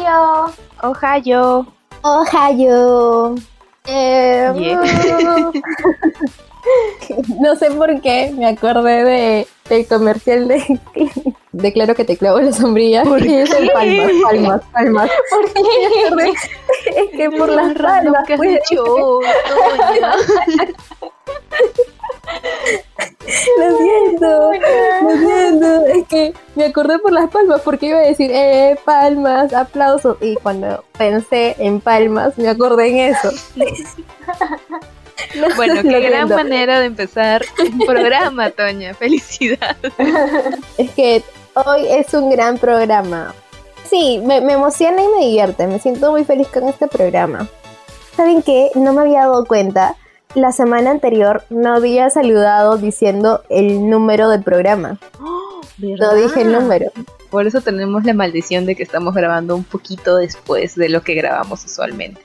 Ohio. Ohio. Ohio. Eh, no sé por qué me acordé de, del comercial de, de Claro que te clavo la sombrilla. ¿Por y es el palmas, palmas, palmas. ¿Por qué? Es que por las palmas. que has pues. dicho, Toña. Lo siento, lo siento. Es que me acordé por las palmas porque iba a decir, eh, palmas, aplausos. Y cuando pensé en palmas, me acordé en eso. No, Bueno, qué gran manera de empezar un programa, Toña. Felicidades. Es que hoy es un gran programa. Sí, me, me emociona y me divierte. Me siento muy feliz con este programa. ¿Saben qué? No me había dado cuenta. La semana anterior no había saludado diciendo el número del programa. No dije el número. Por eso tenemos la maldición de que estamos grabando un poquito después de lo que grabamos usualmente.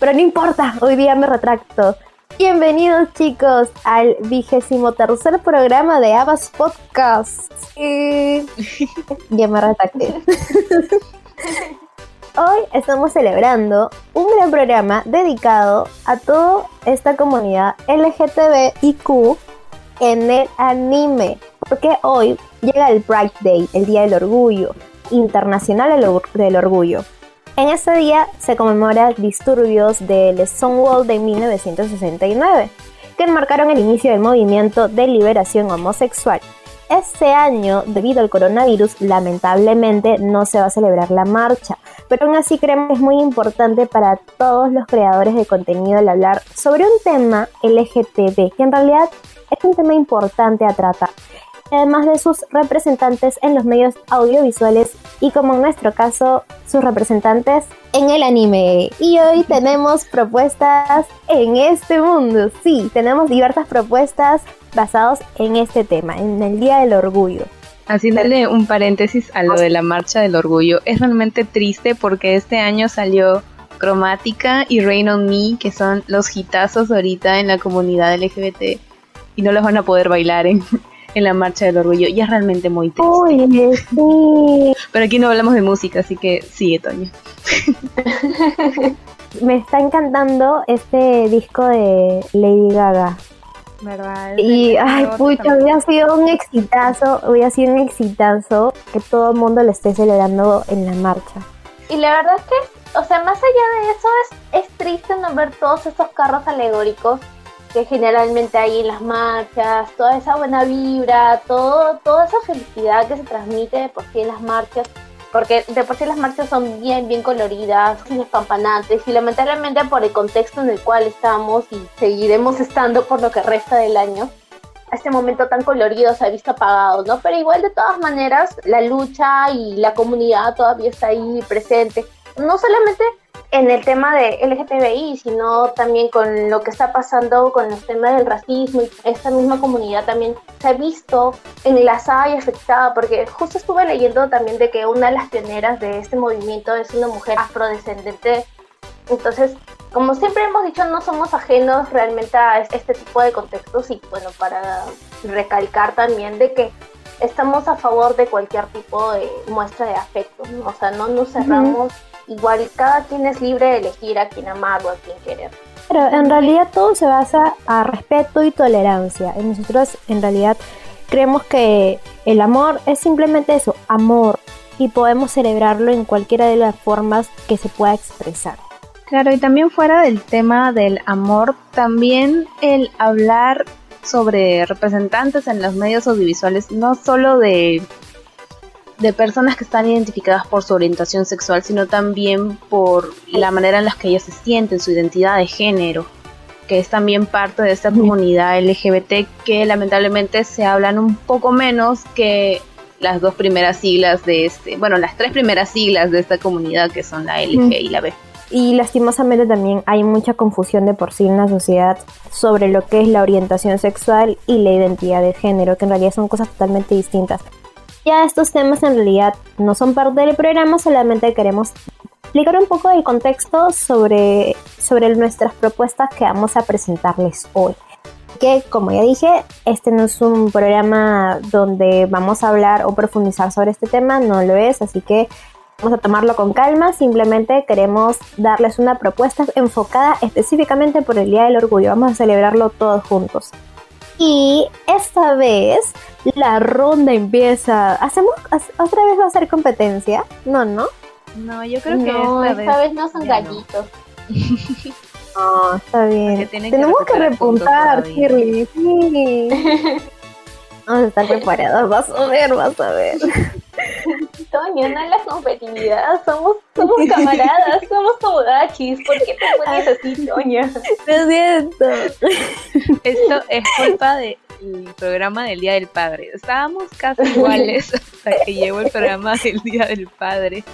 Pero no importa, hoy día me retracto. Bienvenidos chicos al vigésimo tercer programa de Abbas Podcast. Eh, ya me retracté. Hoy estamos celebrando un gran programa dedicado a toda esta comunidad LGTBIQ en el anime. Porque hoy llega el Pride Day, el Día del Orgullo, Internacional del Or- del Orgullo. En ese día se conmemora disturbios del Stonewall de 1969, que marcaron el inicio del movimiento de liberación homosexual. Este año, debido al coronavirus, lamentablemente no se va a celebrar la marcha, pero aún así creemos que es muy importante para todos los creadores de contenido el hablar sobre un tema LGTB, que en realidad es un tema importante a tratar además de sus representantes en los medios audiovisuales y como en nuestro caso, sus representantes en el anime. Y hoy tenemos propuestas en este mundo. Sí, tenemos diversas propuestas basadas en este tema, en el Día del Orgullo. Haciéndole un paréntesis a lo de la marcha del orgullo, es realmente triste porque este año salió Cromática y Rain on Me, que son los hitazos ahorita en la comunidad LGBT, y no los van a poder bailar en, en la marcha del orgullo. Y es realmente muy triste. Oye, sí. Pero aquí no hablamos de música, así que sigue, Toño. Me está encantando este disco de Lady Gaga. ¿Verdad? Y, ay, pucha, hubiera sido un exitazo, hubiera sido un exitazo que todo el mundo lo esté celebrando en la marcha. Y la verdad es que, o sea, más allá de eso, es, es triste no ver todos esos carros alegóricos que generalmente hay en las marchas, toda esa buena vibra, todo, toda esa felicidad que se transmite de por sí en las marchas, porque de por sí las marchas son bien, bien coloridas, sin espampanantes, y lamentablemente por el contexto en el cual estamos y seguiremos estando por lo que resta del año, este momento tan colorido se ha visto apagado, ¿no? Pero igual de todas maneras, la lucha y la comunidad todavía está ahí presente, no solamente en el tema de LGTBI, sino también con lo que está pasando con los temas del racismo y esta misma comunidad también se ha visto enlazada y afectada, porque justo estuve leyendo también de que una de las pioneras de este movimiento es una mujer afrodescendente. Entonces, como siempre hemos dicho, no somos ajenos realmente a este tipo de contextos y bueno, para recalcar también de que estamos a favor de cualquier tipo de muestra de afecto, ¿no? o sea, no nos cerramos igual cada quien es libre de elegir a quién amar o a quién querer. Pero en realidad todo se basa a respeto y tolerancia. Y nosotros en realidad creemos que el amor es simplemente eso, amor. Y podemos celebrarlo en cualquiera de las formas que se pueda expresar. Claro, y también fuera del tema del amor, también el hablar sobre representantes en los medios audiovisuales, no solo de, de personas que están identificadas por su orientación sexual, sino también por la manera en la que ellas se sienten, su identidad de género, que es también parte de esta comunidad LGBT que lamentablemente se hablan un poco menos que las dos primeras siglas de este, bueno, las tres primeras siglas de esta comunidad que son la L, G y la B. Y lastimosamente también hay mucha confusión de por sí en la sociedad sobre lo que es la orientación sexual y la identidad de género, que en realidad son cosas totalmente distintas. Ya estos temas en realidad no son parte del programa, solamente queremos explicar un poco del contexto sobre, sobre nuestras propuestas que vamos a presentarles hoy. Que como ya dije, este no es un programa donde vamos a hablar o profundizar sobre este tema, no lo es, así que Vamos a tomarlo con calma, simplemente queremos darles una propuesta enfocada específicamente por el Día del Orgullo. Vamos a celebrarlo todos juntos. Y esta vez la ronda empieza. ¿Hacemos otra vez va a ser competencia? No, ¿no? No, yo creo que no, esta, vez, no son gallitos. No. está bien. Tenemos que, repuntar, Shirley. Sí. Vamos a estar preparados, vas a ver, vas a ver. Toño, no es la competitividad, somos, somos camaradas, somos tomodachis. ¿Por qué te pones así, Toño? Lo siento. Esto es culpa del programa del Día del Padre. Estábamos casi iguales hasta que llegó el programa del Día del Padre.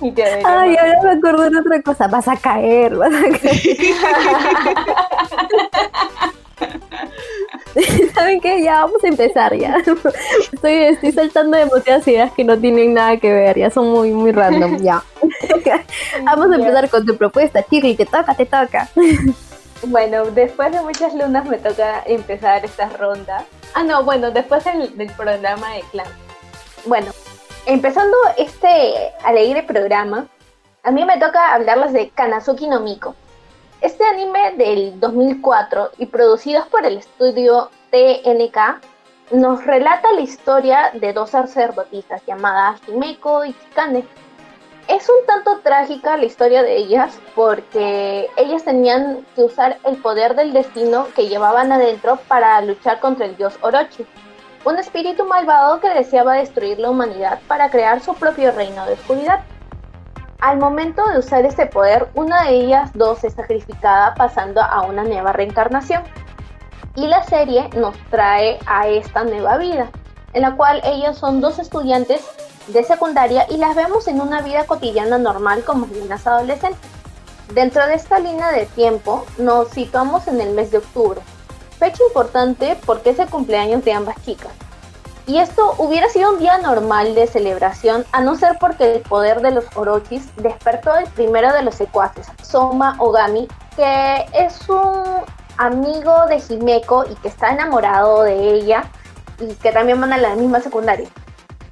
Ay, ahora me acuerdo de otra cosa. Vas a caer, vas a caer. ¿Saben qué? Ya vamos a empezar ya. Estoy, estoy saltando demasiadas ideas que no tienen nada que ver, ya son muy, muy random, ya. vamos a empezar con tu propuesta, Chirly, te toca, te toca. Bueno, después de muchas lunas me toca empezar esta ronda. Ah, no, bueno, después del, programa de clan. Bueno, empezando este alegre programa, a mí me toca hablarles de Kanazuki no Miko. Este anime del 2004 y producido por el estudio TNK nos relata la historia de dos sacerdotisas llamadas Himeko y Chikane. Es un tanto trágica la historia de ellas porque ellas tenían que usar el poder del destino que llevaban adentro para luchar contra el dios Orochi, un espíritu malvado que deseaba destruir la humanidad para crear su propio reino de oscuridad. Al momento de usar este poder, una de ellas dos es sacrificada pasando a una nueva reencarnación. Y la serie nos trae a esta nueva vida, en la cual ellas son dos estudiantes de secundaria y las vemos en una vida cotidiana normal como niñas adolescentes. Dentro de esta línea de tiempo nos situamos en el mes de octubre, fecha importante porque es el cumpleaños de ambas chicas. Y esto hubiera sido un día normal de celebración, a no ser porque el poder de los Orochis despertó el primero de los secuaces, Soma Ogami, que es un amigo de Himeko y que está enamorado de ella y que también van a la misma secundaria.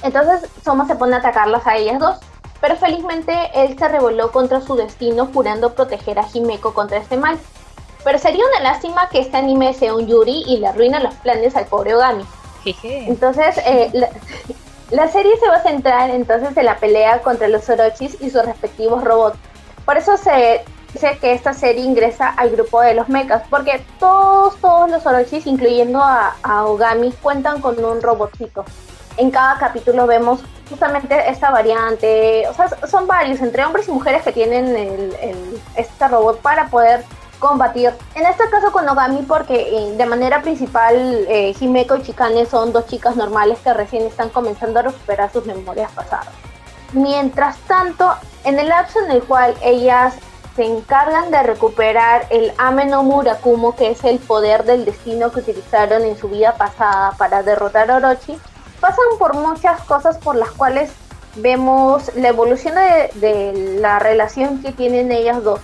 Entonces Soma se pone a atacarlas a ellas dos, pero felizmente él se revoló contra su destino jurando proteger a Himeko contra este mal. Pero sería una lástima que este anime sea un Yuri y le arruina los planes al pobre Ogami. Entonces, eh, la, serie se va a centrar entonces en la pelea contra los Orochis y sus respectivos robots. Por eso se dice que esta serie ingresa al grupo de los mechas, porque todos, todos los Orochis, incluyendo a, Ogami, cuentan con un robotcito. En cada capítulo vemos justamente esta variante, o sea, son varios, entre hombres y mujeres que tienen este robot para poder combatir. En este caso con Ogami porque eh, de manera principal eh, Himeko y Chikane son dos chicas normales que recién están comenzando a recuperar sus memorias pasadas. Mientras tanto, en el lapso en el cual ellas se encargan de recuperar el Ameno Murakumo, que es el poder del destino que utilizaron en su vida pasada para derrotar a Orochi, pasan por muchas cosas por las cuales vemos la evolución de la relación que tienen ellas dos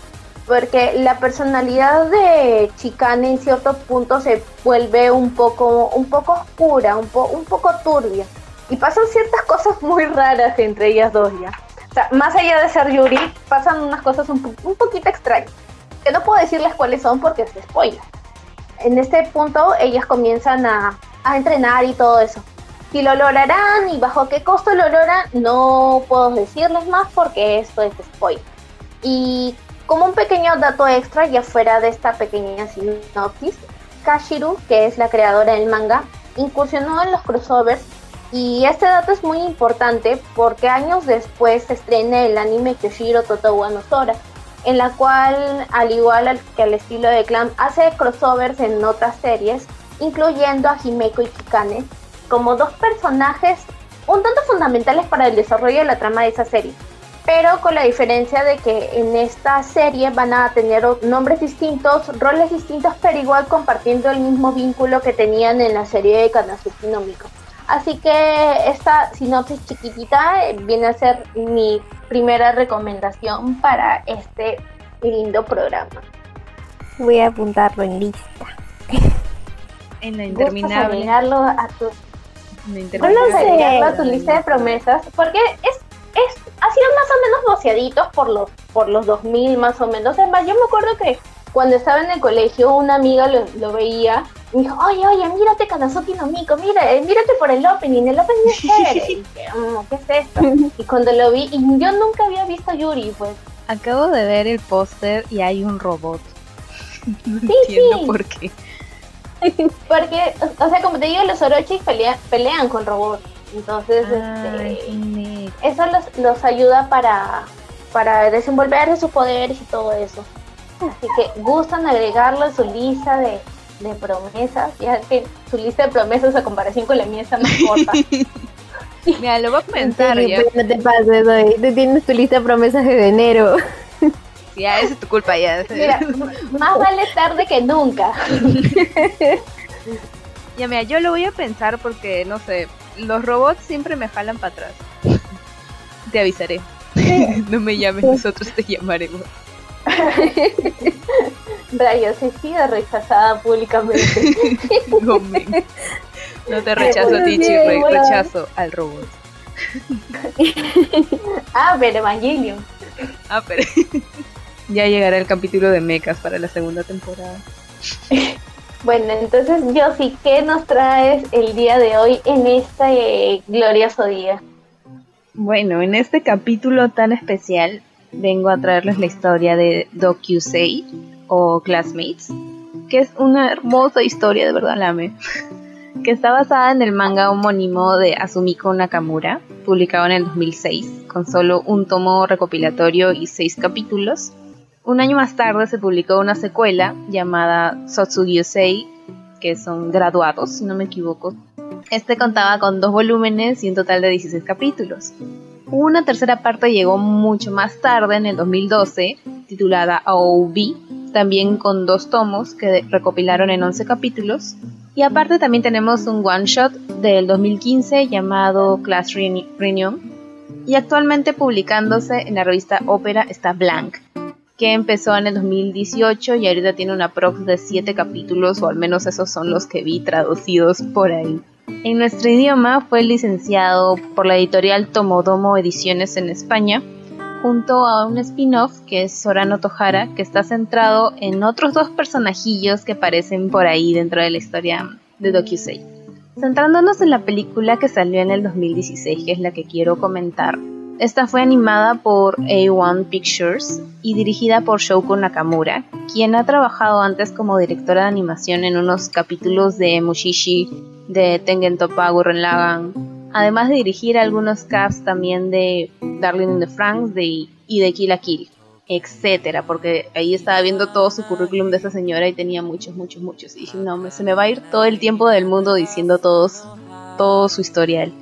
porque la personalidad de Chicane en cierto punto se vuelve un poco, un poco oscura, un, un poco turbia. Y pasan ciertas cosas muy raras entre ellas dos ya. Más allá de ser Yuri, pasan unas cosas un, un poquito extrañas. Que no puedo decirles cuáles son porque es spoiler. En este punto ellas comienzan a, a entrenar y todo eso. Si lo lograrán y bajo qué costo lo logran, no puedo decirles más porque esto es spoiler. Y como un pequeño dato extra, ya fuera de esta pequeña sinopsis, Kashiru, que es la creadora del manga, incursionó en los crossovers y este dato es muy importante porque años después se estrena el anime Kyoshiro Totowa no Sora, en la cual, al igual que al estilo de Clan, hace crossovers en otras series, incluyendo a Himeko y Kikane, como dos personajes un tanto fundamentales para el desarrollo de la trama de esa serie pero con la diferencia de que en esta serie van a tener nombres distintos, roles distintos, pero igual compartiendo el mismo vínculo que tenían en la serie de Kanazuki no Así que esta sinopsis chiquitita eh, viene a ser mi primera recomendación para este lindo programa. Voy a apuntarlo en lista. En la interminable. a tu, a tu lista de promesas, porque es más o menos boceaditos por los, por los 2000 más o menos. Es más, yo me acuerdo que cuando estaba en el colegio una amiga lo, lo veía y dijo, oye, oye, mírate Kanazuki no Miko, mira, eh, mírate por el opening, el opening es chévere. Y "Mm, ¿qué es esto? Y cuando lo vi, y yo nunca había visto a Yuri, pues. Acabo de ver el póster y hay un robot. No Sí, entiendo sí. por qué. Porque, o sea, como te digo, los Orochis pelean, pelean con robots. Entonces, Ah, este, eso los, los ayuda para, para desenvolver sus poderes y todo eso. Así que gustan agregarlo en su lista de, de promesas, ya que su lista de promesas a comparación con la mía está más corta. Mira, lo voy a pensar Sí, ya. no te pases, hoy. Tú tienes tu lista de promesas de enero. Ya, esa es tu culpa ya. Mira, más vale tarde que nunca. Ya, mira, yo lo voy a pensar porque, no sé, los robots siempre me jalan para atrás. Te avisaré. no me llames, nosotros te llamaremos. Rayos, he sido rechazada públicamente. No, te rechazo a ti, rechazo al robot. Ah, pero Evangelion. Ah, pero. Ya llegará el capítulo de mechas para la segunda temporada. Bueno, entonces yo sí, ¿qué nos traes el día de hoy en este glorioso día? Bueno, en este capítulo tan especial vengo a traerles la historia de Dokusei o Classmates, que es una hermosa historia, de verdad la amé, que está basada en el manga homónimo de Asumiko Nakamura, publicado en el 2006, con solo un tomo recopilatorio y seis capítulos. Un año más tarde se publicó una secuela llamada Sotsugyusei, que son graduados, si no me equivoco, este contaba con dos volúmenes y un total de 16 capítulos. Una tercera parte llegó mucho más tarde, en el 2012, titulada OOB, también con dos tomos que recopilaron en 11 capítulos. Y aparte también tenemos un one shot del 2015 llamado Class Reuni- Reunion. Y actualmente publicándose en la revista Ópera está Blank, que empezó en el 2018 y ahorita tiene una prox de 7 capítulos, o al menos esos son los que vi traducidos por ahí. En nuestro idioma fue licenciado por la editorial Tomodomo Ediciones en España, junto a un spin-off que es Sorano Tohara, que está centrado en otros dos personajillos que aparecen por ahí dentro de la historia de Dokusei. Centrándonos en la película que salió en el 2016, que es la que quiero comentar. Esta fue animada por A1 Pictures y dirigida por Shouko Nakamura, quien ha trabajado antes como directora de animación en unos capítulos de Mushishi, de Tengen Toppa Gurren Lagann, además de dirigir algunos casts también de Darling in the Franxx de, y de Kill la Kill, etcétera, porque ahí estaba viendo todo su currículum de esa señora y tenía muchos, muchos, muchos. Y dije, no, se me va a ir todo el tiempo del mundo diciendo todos, todo su historial.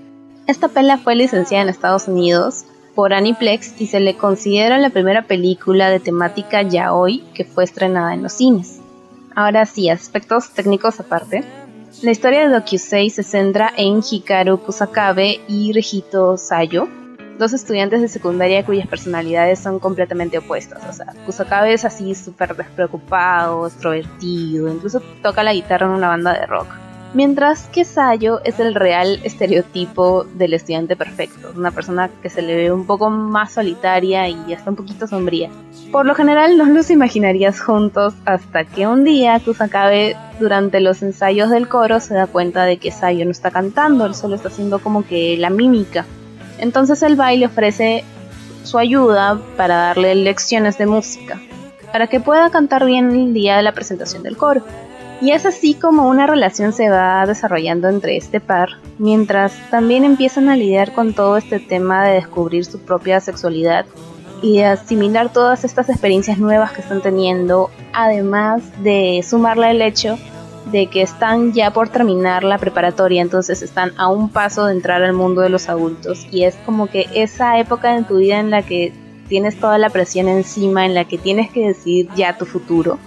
Esta pela fue licenciada en Estados Unidos por Aniplex y se le considera la primera película de temática yaoi que fue estrenada en los cines. Ahora sí, aspectos técnicos aparte. La historia de Dokusei se centra en Hikaru Kusakabe y Regito Sayo, dos estudiantes de secundaria cuyas personalidades son completamente opuestas. O sea, Kusakabe es así súper despreocupado, extrovertido, incluso toca la guitarra en una banda de rock. Mientras que Sayo es el real estereotipo del estudiante perfecto, una persona que se le ve un poco más solitaria y hasta un poquito sombría. Por lo general no los imaginarías juntos hasta que un día Kusakabe durante los ensayos del coro se da cuenta de que Sayo no está cantando, él solo está haciendo como que la mímica. Entonces el baile ofrece su ayuda para darle lecciones de música, para que pueda cantar bien el día de la presentación del coro. Y es así como una relación se va desarrollando entre este par, mientras también empiezan a lidiar con todo este tema de descubrir su propia sexualidad y de asimilar todas estas experiencias nuevas que están teniendo, además de sumarle el hecho de que están ya por terminar la preparatoria, entonces están a un paso de entrar al mundo de los adultos. Y es como que esa época en tu vida en la que tienes toda la presión encima, en la que tienes que decidir ya tu futuro,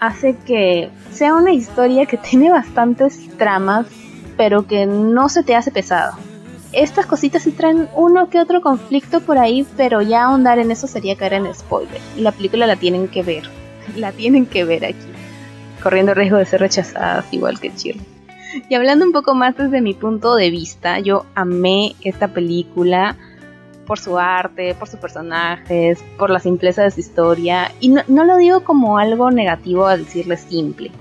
hace que sea una historia que tiene bastantes tramas, pero que no se te hace pesado. Estas cositas sí traen uno que otro conflicto por ahí, pero ya ahondar en eso sería caer en spoiler. La película la tienen que ver, la tienen que ver aquí corriendo riesgo de ser rechazadas igual que Shirley. Y hablando un poco más desde mi punto de vista, yo amé esta película por su arte, por sus personajes, por la simpleza de su historia. Y no, lo digo como algo negativo al decirle simple,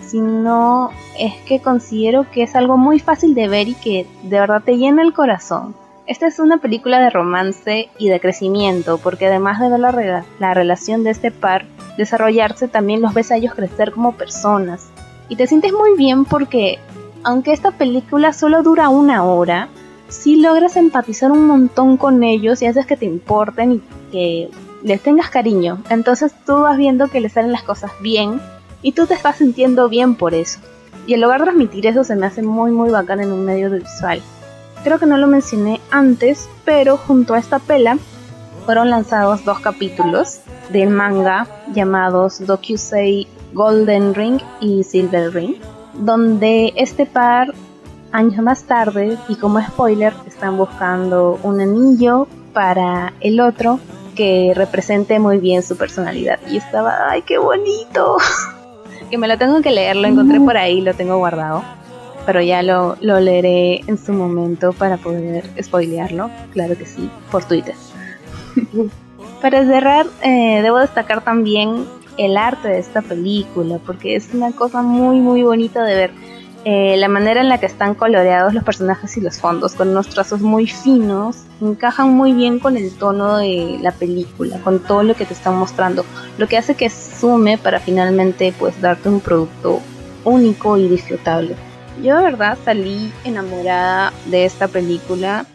sino es que considero que es algo muy fácil de ver y que de verdad te llena el corazón. Esta es una película de romance y de crecimiento, porque además de ver la, la relación de este par desarrollarse, también los ves a ellos crecer como personas. Y te sientes muy bien porque, aunque esta película solo dura una hora, sí logras empatizar un montón con ellos y haces que te importen y que les tengas cariño. Entonces tú vas viendo que les salen las cosas bien y tú te estás sintiendo bien por eso. Y el lograr transmitir eso se me hace muy muy bacán en un medio visual. Creo que no lo mencioné antes, pero junto a esta pela fueron lanzados dos capítulos del manga llamados Dokusei Golden Ring y Silver Ring, donde este par años más tarde y como spoiler están buscando un anillo para el otro que represente muy bien su personalidad. Y estaba, ay, qué bonito. que me lo tengo que leer, lo encontré por ahí, lo tengo guardado pero ya lo, leeré en su momento para poder spoilearlo, claro que sí, por Twitter. para cerrar, eh, debo destacar también el arte de esta película, porque es una cosa muy, muy bonita de ver. Eh, la manera en la que están coloreados los personajes y los fondos, con unos trazos muy finos, encajan muy bien con el tono de la película, con todo lo que te están mostrando, lo que hace que sume para finalmente pues darte un producto único y disfrutable. Yo de verdad salí enamorada de esta película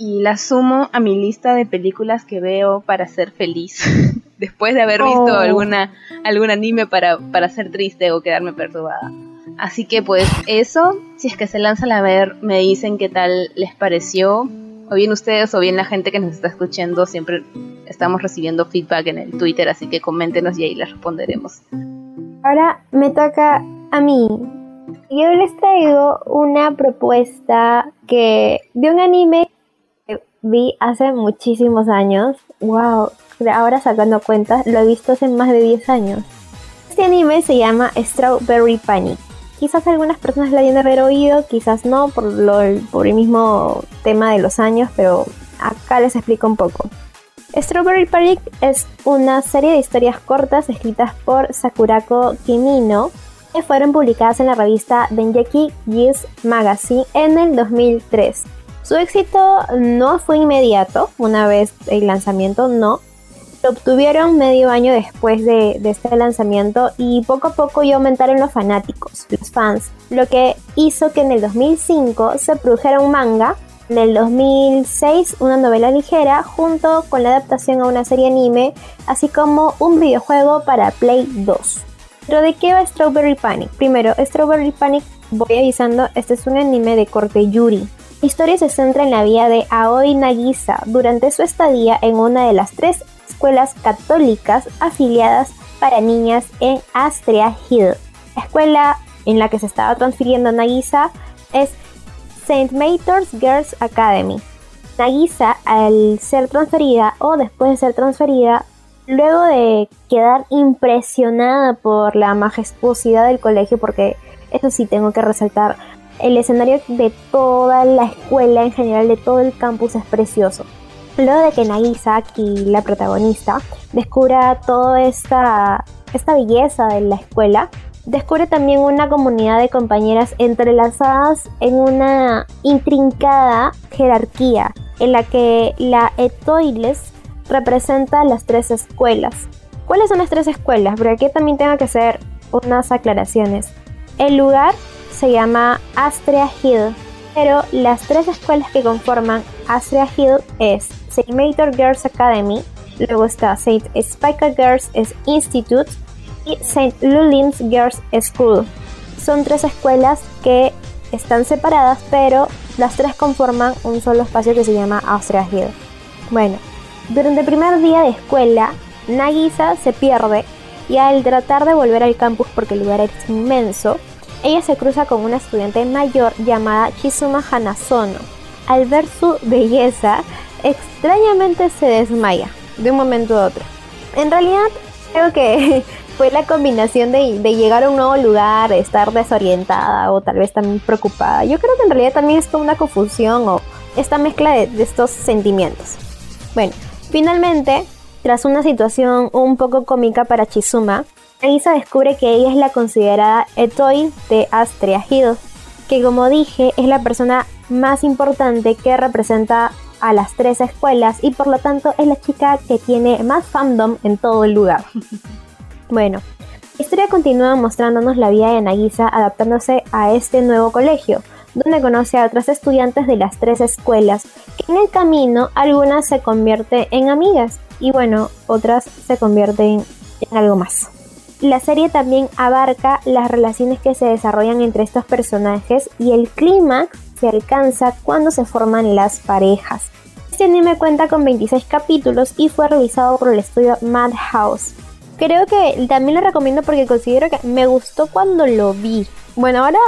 y la sumo a mi lista de películas que veo para ser feliz. Después de haber visto oh. alguna, algún anime para, para ser triste o quedarme perturbada. Así que pues eso, si es que se lanzan a ver, me dicen qué tal les pareció. O bien ustedes o bien la gente que nos está escuchando, siempre estamos recibiendo feedback en el Twitter, así que coméntenos y ahí les responderemos. Ahora me toca a mí yo les traigo una propuesta que de un anime que vi hace muchísimos años. Wow, ahora sacando cuentas, lo he visto hace más de 10 años. Este anime se llama Strawberry Panic. Quizás algunas personas lo hayan de haber oído, quizás no, por, el mismo tema de los años, pero acá les explico un poco. Strawberry Panic es una serie de historias cortas escritas por Sakurako Kimino, fueron publicadas en la revista Denjeki Gis Magazine en el 2003. Su éxito no fue inmediato, una vez el lanzamiento no, lo obtuvieron medio año después de, este lanzamiento y poco a poco ya aumentaron los fanáticos, los fans, lo que hizo que en el 2005 se produjera un manga, en el 2006 una novela ligera junto con la adaptación a una serie anime, así como un videojuego para Play 2. ¿Pero de qué va Strawberry Panic? Primero, Strawberry Panic, voy avisando, este es un anime de corte Yuri. La historia se centra en la vida de Aoi Nagisa durante su estadía en una de las tres escuelas católicas afiliadas para niñas en Astria Hill. La escuela en la que se estaba transfiriendo Nagisa es St. Mator's Girls Academy. Nagisa, al ser transferida o después de ser transferida, Luego de quedar impresionada por la majestuosidad del colegio, porque eso sí tengo que resaltar, el escenario de toda la escuela en general, de todo el campus es precioso. Luego de que Nagisa, aquí la protagonista, descubra toda esta, esta belleza de la escuela, descubre también una comunidad de compañeras entrelazadas en una intrincada jerarquía en la que la Etoiles representa las tres escuelas. ¿Cuáles son las tres escuelas? Porque aquí también tengo que hacer unas aclaraciones. El lugar se llama Astrea Hill, pero las tres escuelas que conforman Astrea Hill es St. Mator Girls Academy, luego está St. Spica Girls Institute y St. Lulins Girls School. Son tres escuelas que están separadas, pero las tres conforman un solo espacio que se llama Astrea Hill. Bueno, durante el primer día de escuela, Nagisa se pierde y al tratar de volver al campus porque el lugar es inmenso, ella se cruza con una estudiante mayor llamada Chizuma Hanazono. Al ver su belleza, extrañamente se desmaya de un momento a otro. En realidad, creo que fue la combinación de, de, llegar a un nuevo lugar, estar desorientada o tal vez también preocupada. Yo creo que en realidad también es como una confusión o esta mezcla de, de estos sentimientos. Bueno, finalmente, tras una situación un poco cómica para Chizuma, Nagisa descubre que ella es la considerada Etoi de Astrea Hill, que como dije es la persona más importante que representa a las tres escuelas y por lo tanto es la chica que tiene más fandom en todo el lugar. bueno, la historia continúa mostrándonos la vida de Nagisa adaptándose a este nuevo colegio, donde conoce a otras estudiantes de las tres escuelas, que en el camino algunas se convierten en amigas y bueno, otras se convierten en algo más. La serie también abarca las relaciones que se desarrollan entre estos personajes y el clímax se alcanza cuando se forman las parejas. Este anime cuenta con 26 capítulos y fue realizado por el estudio Madhouse. Creo que también lo recomiendo porque considero que me gustó cuando lo vi. Bueno, ahora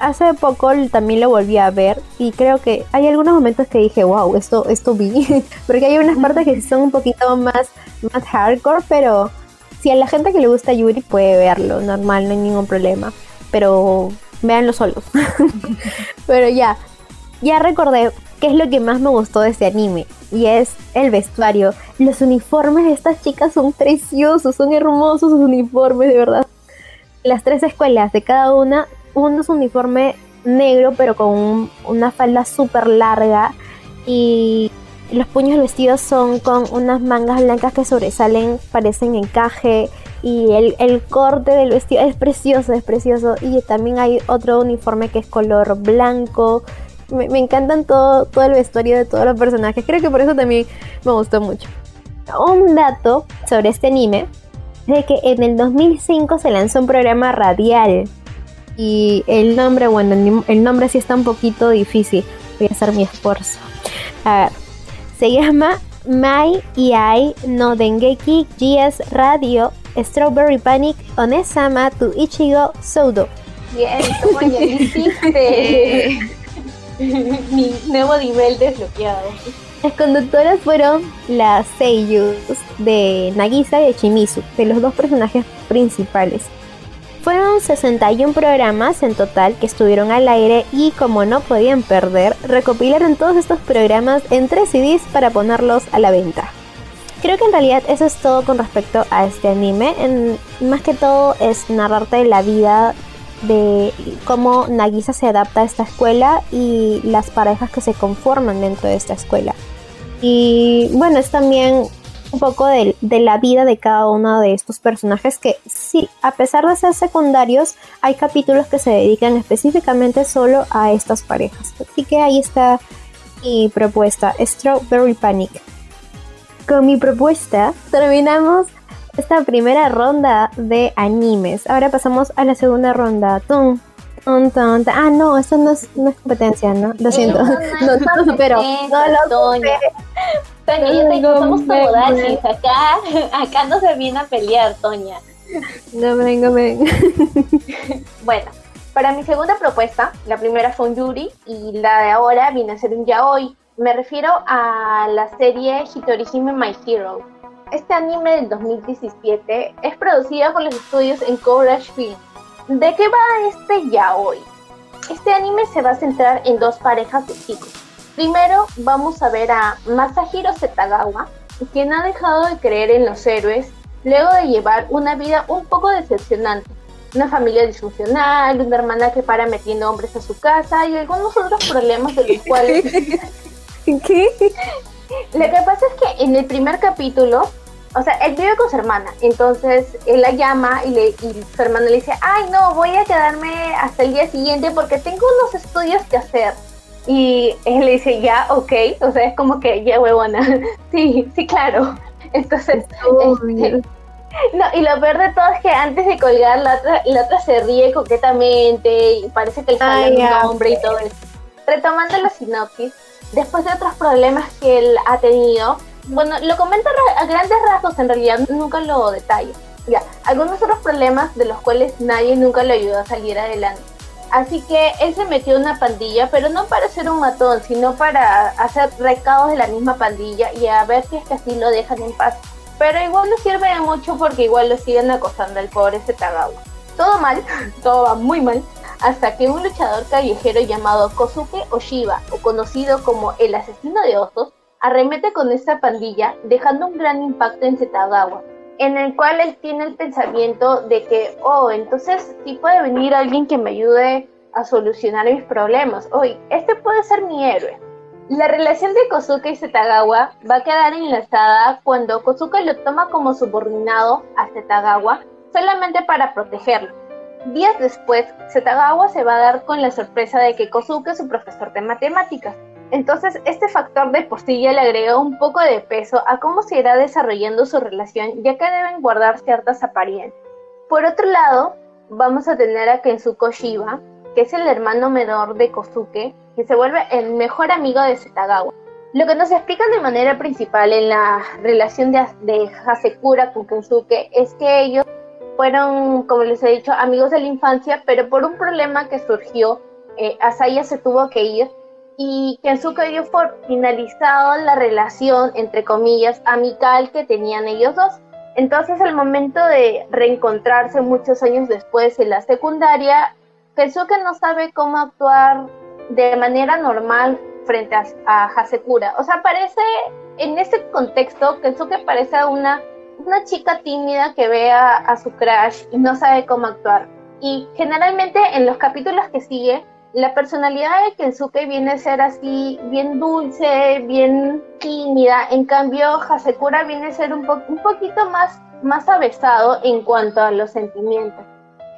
hace poco también lo volví a ver y creo que hay algunos momentos que dije, wow, esto, esto vi. porque hay unas partes que son un poquito más, más hardcore, pero si a la gente que le gusta Yuri puede verlo, normal, no hay ningún problema. Pero véanlo solos. Pero ya, ya recordé qué es lo que más me gustó de este anime. Y es el vestuario. Los uniformes de estas chicas son preciosos, son hermosos sus uniformes, de verdad. Las tres escuelas de cada una, uno es un uniforme negro pero con una falda súper larga y los puños del vestido son con unas mangas blancas que sobresalen, parecen encaje. Y el, corte del vestido es precioso, es precioso. Y también hay otro uniforme que es color blanco. Me, encantan todo, todo el vestuario de todos los personajes. Creo que por eso también me gustó mucho. Un dato sobre este anime de que en el 2005 se lanzó un programa radial. Y el nombre, bueno, el nombre sí está un poquito difícil. Voy a hacer mi esfuerzo. A ver se llama Mai Iai no Dengeki GS Radio Strawberry Panic Onesama to Ichigo Soudo. Bien, ¿cómo ya hiciste? Mi nuevo nivel desbloqueado. Las conductoras fueron las seiyus de Nagisa y de Chimizu, de los dos personajes principales. Fueron 61 programas en total que estuvieron al aire y como no podían perder, recopilaron todos estos programas en tres CDs para ponerlos a la venta. Creo que en realidad eso es todo con respecto a este anime. más que todo es narrarte la vida de cómo Nagisa se adapta a esta escuela y las parejas que se conforman dentro de esta escuela. Y bueno, es también un poco de, la vida de cada uno de estos personajes que sí, a pesar de ser secundarios, hay capítulos que se dedican específicamente solo a estas parejas. Así que ahí está mi propuesta, Strawberry Panic. Con mi propuesta terminamos esta primera ronda de animes. Ahora pasamos a la segunda ronda. Tum, Ah, no, eso no es, competencia, ¿no? Lo siento. No, no, no, lo supero. No lo supero. Yo te somos. Acá, acá no se viene a pelear, Toña. No, venga, venga. bueno, para mi segunda propuesta, la primera fue un Yuri y la de ahora viene a ser un Yaoi. Me refiero a la serie Hitorihime My Hero. Este anime del 2017 es producido por los estudios en Courage Film. ¿De qué va este Yaoi? Este anime se va a centrar en dos parejas de chicos Primero vamos a ver a Masahiro Setagawa, quien ha dejado de creer en los héroes luego de llevar una vida un poco decepcionante. Una familia disfuncional, una hermana que para metiendo hombres a su casa y algunos otros problemas de los cuales... ¿Qué? Lo que pasa es que en el primer capítulo, o sea, él vive con su hermana, entonces él la llama y, le, y su hermana le dice, ay no, voy a quedarme hasta el día siguiente porque tengo unos estudios que hacer. Y él le dice, ya, ok, o sea, es como que, ya, huevona, sí, sí, claro. Entonces, este, no, y lo peor de todo es que antes de colgar, la otra, la otra se ríe coquetamente y parece que él sale un hombre y todo eso. Retomando la sinopsis, después de otros problemas que él ha tenido, bueno, lo comenta a grandes rasgos, en realidad nunca lo detalla. Ya, algunos otros problemas de los cuales nadie nunca le ayudó a salir adelante Así que él se metió en una pandilla, pero no para ser un matón, sino para hacer recados de la misma pandilla y a ver si es que así lo dejan en paz. Pero igual no sirve de mucho porque igual lo siguen acosando al pobre Setagawa. Todo mal, todo va muy mal, hasta que un luchador callejero llamado Kosuke Oshiba, o conocido como el asesino de osos, arremete con esta pandilla, dejando un gran impacto en Setagawa, en el cual él tiene el pensamiento de que, oh, entonces sí puede venir alguien que me ayude a solucionar mis problemas. Oye, este puede ser mi héroe. La relación de Kosuke y Setagawa va a quedar enlazada cuando Kosuke lo toma como subordinado a Setagawa solamente para protegerlo. Días después, Setagawa se va a dar con la sorpresa de que Kosuke es su profesor de matemáticas. Entonces, este factor de postilla le agrega un poco de peso a cómo se irá desarrollando su relación, ya que deben guardar ciertas apariencias. Por otro lado, vamos a tener a Kensuko Shiba, que es el hermano menor de Kosuke, que se vuelve el mejor amigo de Setagawa. Lo que nos explican de manera principal en la relación de, de Hasekura con Kensuke es que ellos fueron, como les he dicho, amigos de la infancia, pero por un problema que surgió, eh, Asaya se tuvo que ir y Kensuke dio por finalizado la relación, entre comillas, amical que tenían ellos dos. Entonces, al momento de reencontrarse muchos años después en la secundaria, Kensuke no sabe cómo actuar de manera normal frente a, Hasekura. O sea, parece, en ese contexto, Kensuke parece una, una chica tímida que ve a, a su crush y no sabe cómo actuar. Y generalmente en los capítulos que sigue, la personalidad de Kensuke viene a ser así, bien dulce, bien tímida. En cambio, Hasekura viene a ser un, poquito más, más avesado en cuanto a los sentimientos.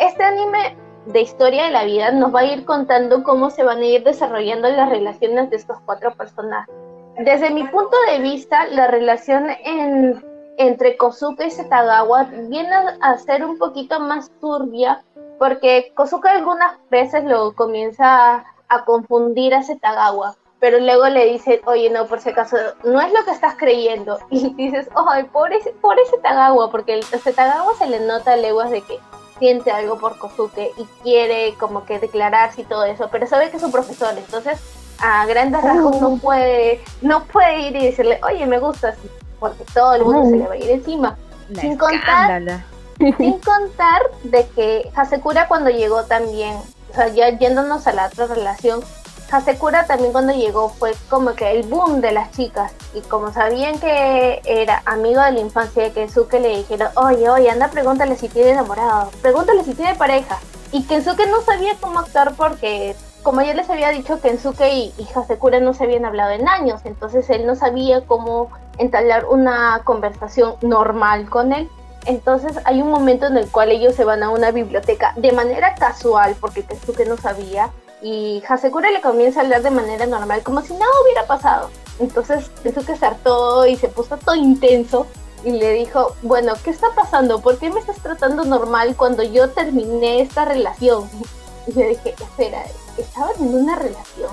Este anime de historia de la vida nos va a ir contando cómo se van a ir desarrollando las relaciones de estos cuatro personajes. Desde mi punto de vista, la relación en, entre Kosuke y Setagawa viene a ser un poquito más turbia porque Kosuke algunas veces lo comienza a, confundir a Setagawa, pero luego le dice, oye, no, por si acaso, no es lo que estás creyendo. Y dices, ay, pobre, pobre Setagawa, porque el Setagawa se le nota a leguas de que siente algo por Kosuke y quiere como que declararse y todo eso, pero sabe que es un profesor, entonces a grandes rasgos no oh. puede, no puede ir y decirle, oye, me gustas, porque todo el mundo se le va a ir encima. sin contar, sin contar de que Hasekura cuando llegó también, o sea, ya yéndonos a la otra relación, Hasekura también cuando llegó fue como que el boom de las chicas y como sabían que era amigo de la infancia de Kensuke le dijeron, oye, oye, anda pregúntale si tiene enamorado, pregúntale si tiene pareja. Y Kensuke no sabía cómo actuar porque, como ya les había dicho, Kensuke y, y Hasekura no se habían hablado en años, entonces él no sabía cómo entablar una conversación normal con él. Entonces hay un momento en el cual ellos se van a una biblioteca de manera casual porque Kensuke no sabía y Hasekura le comienza a hablar de manera normal, como si nada hubiera pasado. Entonces Kensuke se hartó y se puso todo intenso y le dijo, bueno, ¿qué está pasando? ¿Por qué me estás tratando normal cuando yo terminé esta relación? Y yo dije, espera, ¿estaban en una relación?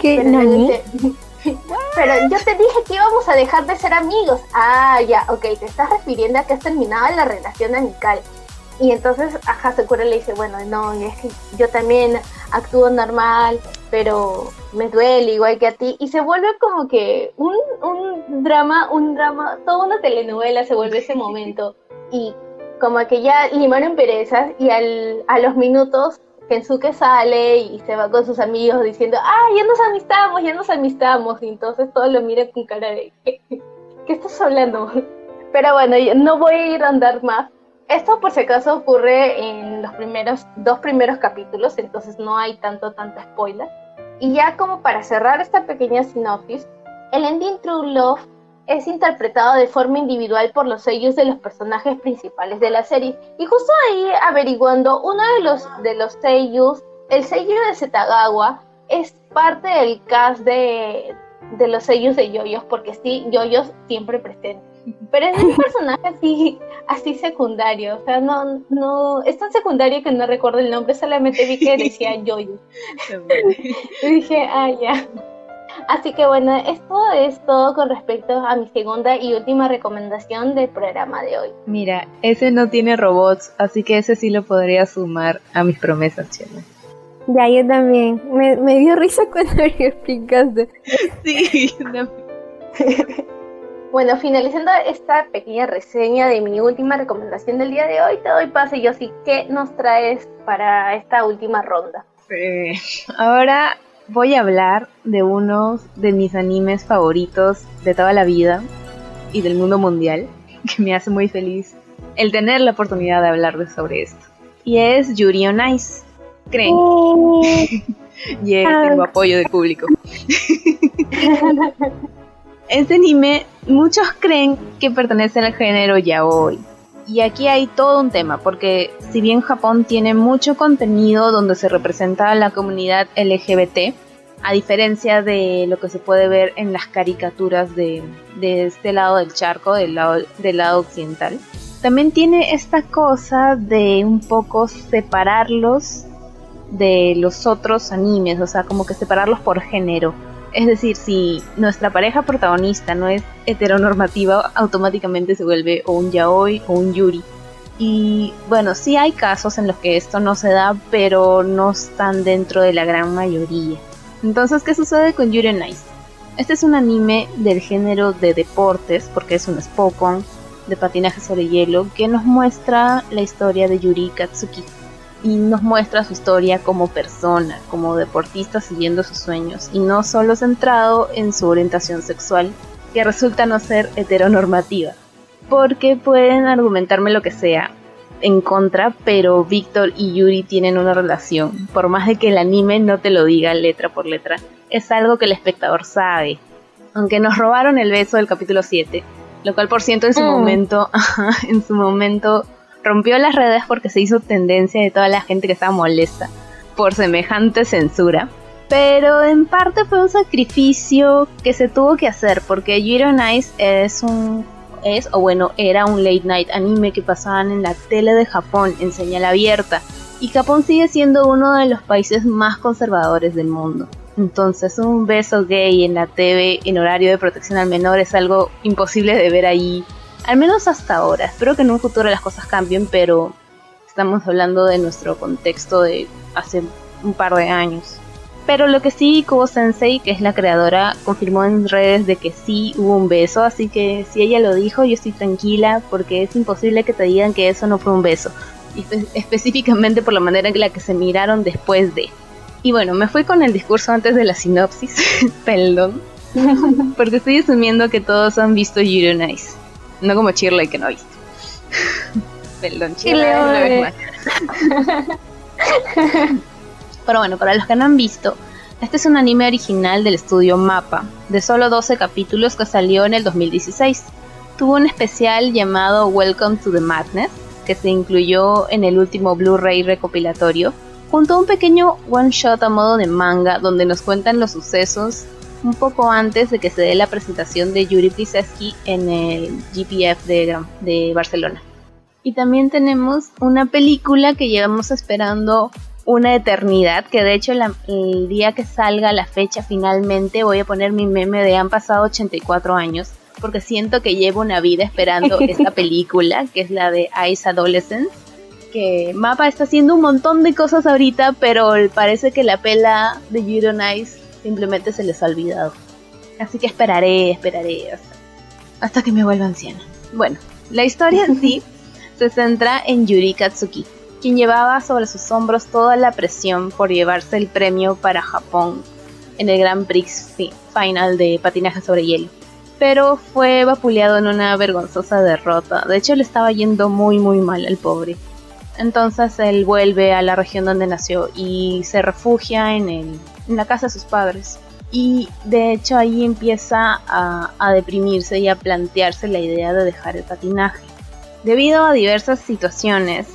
¿Qué, Nani? Pero yo te dije que íbamos a dejar de ser amigos. Ah, ya, ok, te estás refiriendo a que has terminado la relación amical. Y entonces a Hasekura le dice, bueno, no, es que yo también actúo normal, pero me duele igual que a ti. Y se vuelve como que un, un drama, un drama, toda una telenovela se vuelve ese momento. Y como que ya limaron perezas y al, a los minutos Kensuke sale y se va con sus amigos diciendo, ah, ya nos amistamos, ya nos amistamos. Y entonces todos lo miran con cara de, ¿qué, ¿qué estás hablando? Pero bueno, no voy a ir a andar más esto por si acaso ocurre en los primeros dos primeros capítulos, entonces no hay tanto, tanto spoiler. Y ya como para cerrar esta pequeña sinopsis, el ending True Love es interpretado de forma individual por los sellos de los personajes principales de la serie. Y justo ahí averiguando, uno de los, de los sellos, el sello de Setagawa, es parte del cast de, de los sellos de Yoyos, porque sí, Yoyos siempre presente. Pero es un personaje así, así secundario, o sea, no, no, es tan secundario que no recuerdo el nombre, solamente vi que decía Yoyo. y dije, ah, ya. Así que bueno, esto es todo con respecto a mi segunda y última recomendación del programa de hoy. Mira, ese no tiene robots, así que ese sí lo podría sumar a mis promesas, Chela. Ya, yo también. Me, me dio risa cuando me explicaste. Sí, yo también. Bueno, finalizando esta pequeña reseña de mi última recomendación del día de hoy, te doy paso, sí ¿Qué nos traes para esta última ronda? Eh, ahora voy a hablar de uno de mis animes favoritos de toda la vida y del mundo mundial, que me hace muy feliz el tener la oportunidad de hablar sobre esto. Y es Yuri on Ice. ¿Creen? Oh. tengo apoyo del público. este anime, muchos creen que pertenece al género yaoi. Y aquí hay todo un tema, porque si bien Japón tiene mucho contenido donde se representa a la comunidad LGBT, a diferencia de lo que se puede ver en las caricaturas de, este lado del charco, del lado, del lado occidental, también tiene esta cosa de un poco separarlos de los otros animes, o sea, como que separarlos por género. Es decir, si nuestra pareja protagonista no es heteronormativa, automáticamente se vuelve o un yaoi o un yuri. Y bueno, sí hay casos en los que esto no se da, pero no están dentro de la gran mayoría. Entonces, ¿qué sucede con Yuri on Ice? Este es un anime del género de deportes, porque es un Spokon de patinaje sobre hielo, que nos muestra la historia de Yuri Katsuki, y nos muestra su historia como persona, como deportista siguiendo sus sueños y no solo centrado en su orientación sexual, que resulta no ser heteronormativa. Porque pueden argumentarme lo que sea en contra, pero Víctor y Yuri tienen una relación. Por más de que el anime no te lo diga letra por letra, es algo que el espectador sabe. Aunque nos robaron el beso del capítulo 7, lo cual por ciento en su mm. momento, en su momento rompió las redes porque se hizo tendencia de toda la gente que estaba molesta por semejante censura. Pero en parte fue un sacrificio que se tuvo que hacer porque Yuri on Ice es un es o bueno era un late night anime que pasaban en la tele de Japón en señal abierta y Japón sigue siendo uno de los países más conservadores del mundo. Entonces un beso gay en la TV en horario de protección al menor es algo imposible de ver ahí al menos hasta ahora. Espero que en un futuro las cosas cambien, pero estamos hablando de nuestro contexto de hace un par de años. Pero lo que sí, Kubo Sensei, que es la creadora, confirmó en redes de que sí hubo un beso, así que si ella lo dijo, yo estoy tranquila porque es imposible que te digan que eso no fue un beso. Y específicamente por la manera en la que se miraron después de. Y bueno, me fui con el discurso antes de la sinopsis, perdón, porque estoy asumiendo que todos han visto Yuri Nice. No como Shirley que no he visto. Perdón, Shirley. Pero bueno, para los que no han visto, este es un anime original del estudio Mapa, de solo 12 capítulos que salió en el 2016. Tuvo un especial llamado Welcome to the Madness, que se incluyó en el último Blu-ray recopilatorio, junto a un pequeño one shot a modo de manga donde nos cuentan los sucesos un poco antes de que se dé la presentación de Yuri Pliseski en el GPF de, de Barcelona. Y también tenemos una película que llevamos esperando una eternidad, que de hecho el día que salga la fecha finalmente voy a poner mi meme de han pasado 84 años, porque siento que llevo una vida esperando esta película, que es la de Ice Adolescence, que Mapa está haciendo un montón de cosas ahorita, pero parece que la pela de Yuri Ice simplemente se les ha olvidado. Así que esperaré, esperaré hasta, que me vuelva anciana. Bueno, la historia en sí se centra en Yuri Katsuki, quien llevaba sobre sus hombros toda la presión por llevarse el premio para Japón en el Grand Prix Final de patinaje sobre hielo. Pero fue vapuleado en una vergonzosa derrota. De hecho, le estaba yendo muy muy mal al pobre. Entonces él vuelve a la región donde nació y se refugia en el en la casa de sus padres. Y de hecho ahí empieza a, deprimirse y a plantearse la idea de dejar el patinaje. Debido a diversas situaciones,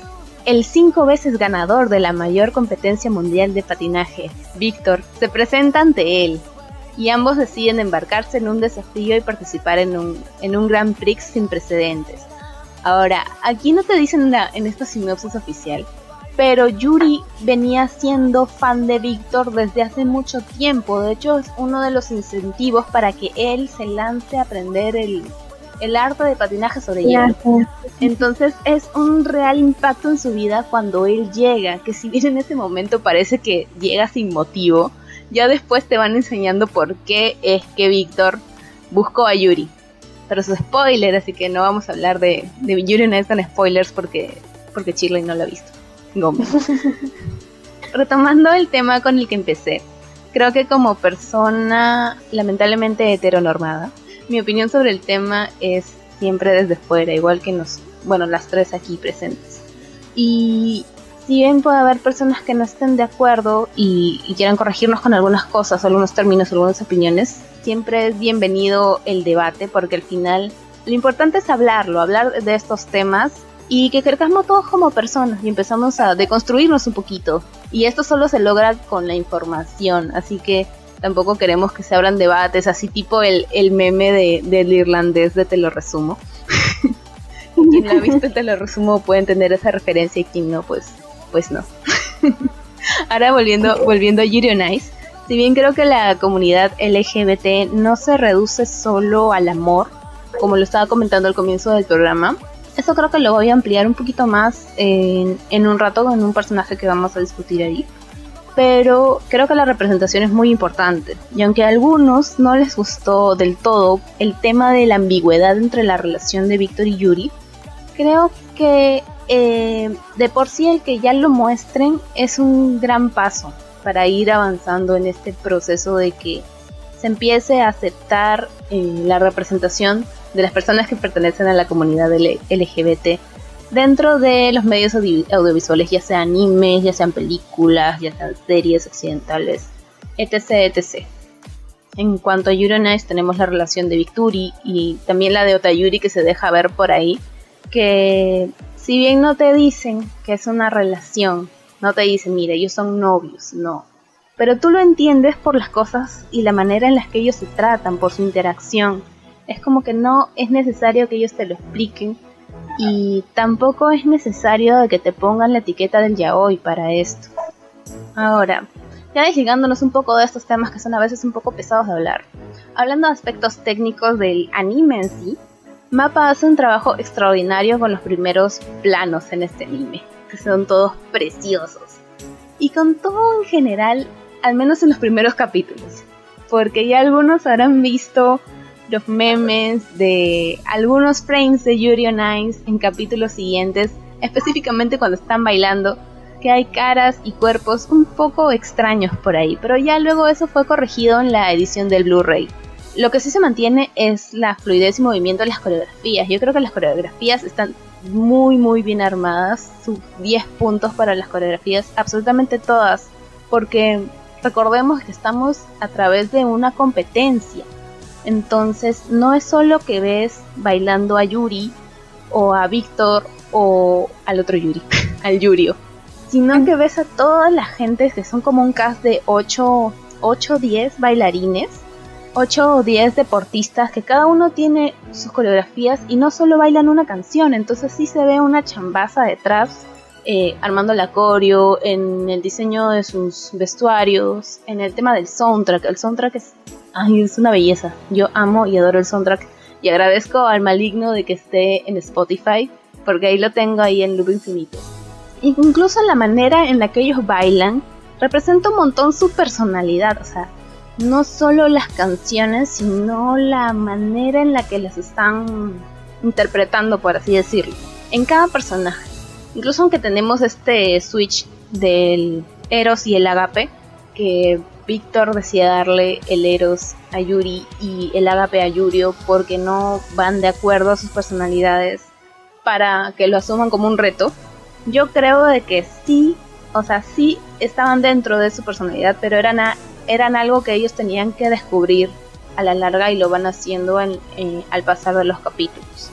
el cinco veces ganador de la mayor competencia mundial de patinaje, Víctor, se presenta ante él y ambos deciden embarcarse en un desafío y participar en un, en un Grand Prix sin precedentes. Ahora, aquí no te dicen en esta sinopsis oficial, pero Yuri venía siendo fan de Víctor desde hace mucho tiempo. De hecho, es uno de los incentivos para que él se lance a aprender el, arte de patinaje sobre hielo. Entonces es un real impacto en su vida cuando él llega, que si bien en ese momento parece que llega sin motivo, ya después te van enseñando por qué es que Víctor buscó a Yuri. Pero es spoiler, así que no vamos a hablar de, de Yuri no es con spoilers porque, porque Shirley no lo ha visto. Retomando el tema con el que empecé, creo que como persona lamentablemente heteronormada, mi opinión sobre el tema es siempre desde fuera, igual que nos, bueno, las tres aquí presentes. Y si bien puede haber personas que no estén de acuerdo y, quieran corregirnos con algunas cosas, algunos términos, algunas opiniones, siempre es bienvenido el debate porque al final lo importante es hablarlo, hablar de estos temas y que crezcamos todos como personas y empezamos a deconstruirnos un poquito. Y esto solo se logra con la información, así que tampoco queremos que se abran debates así tipo el, el meme de, del irlandés de te lo resumo. quien la ha visto te lo resumo puede entender esa referencia y quien no, pues pues no. Ahora volviendo, volviendo a Yuri on Ice, si bien creo que la comunidad LGBT no se reduce solo al amor, como lo estaba comentando al comienzo del programa, eso creo que lo voy a ampliar un poquito más en, en un rato con un personaje que vamos a discutir ahí. Pero creo que la representación es muy importante. Y aunque a algunos no les gustó del todo el tema de la ambigüedad entre la relación de Víctor y Yuri, creo que eh, de por sí el que ya lo muestren es un gran paso para ir avanzando en este proceso de que se empiece a aceptar eh, la representación de las personas que pertenecen a la comunidad LGBT dentro de los medios audiovisuales, ya sean animes, ya sean películas, ya sean series occidentales, etc. etc. En cuanto a Yuri Nice, tenemos la relación de Victory y también la de Otayuri que se deja ver por ahí, que si bien no te dicen que es una relación, no te dicen, mire, ellos son novios, no. Pero tú lo entiendes por las cosas y la manera en las que ellos se tratan, por su interacción. Es como que no es necesario que ellos te lo expliquen y tampoco es necesario que te pongan la etiqueta del yaoi para esto. Ahora, ya desligándonos un poco de estos temas que son a veces un poco pesados de hablar. Hablando de aspectos técnicos del anime en sí, Mapa hace un trabajo extraordinario con los primeros planos en este anime, que son todos preciosos. Y con todo en general, al menos en los primeros capítulos, porque ya algunos habrán visto los memes de algunos frames de Yuri on Ice en capítulos siguientes, específicamente cuando están bailando, que hay caras y cuerpos un poco extraños por ahí, pero ya luego eso fue corregido en la edición del Blu-ray. Lo que sí se mantiene es la fluidez y movimiento de las coreografías. Yo creo que las coreografías están muy muy bien armadas. Sus 10 puntos para las coreografías, absolutamente todas. Porque recordemos que estamos a través de una competencia. Entonces no es solo que ves bailando a Yuri o a Víctor o al otro Yuri, al Yurio. Sino que ves a toda la gente que son como un cast de 8, 8 10 bailarines 8 o 10 deportistas que cada uno tiene sus coreografías y no solo bailan una canción, entonces sí se ve una chambaza detrás, eh, armando la coreo, en el diseño de sus vestuarios, en el tema del soundtrack. El soundtrack es, es una belleza. Yo amo y adoro el soundtrack y agradezco al maligno de que esté en Spotify, porque ahí lo tengo ahí en loop infinito. Incluso la manera en la que ellos bailan representa un montón su personalidad, o sea, no solo las canciones, sino la manera en la que las están interpretando, por así decirlo, en cada personaje. Incluso aunque tenemos este switch del Eros y el Agape, que Víctor decía darle el Eros a Yuri y el Agape a Yurio porque no van de acuerdo a sus personalidades para que lo asuman como un reto. Yo creo de que sí, o sea, sí estaban dentro de su personalidad, pero eran eran algo que ellos tenían que descubrir a la larga y lo van haciendo en, eh, al pasar de los capítulos.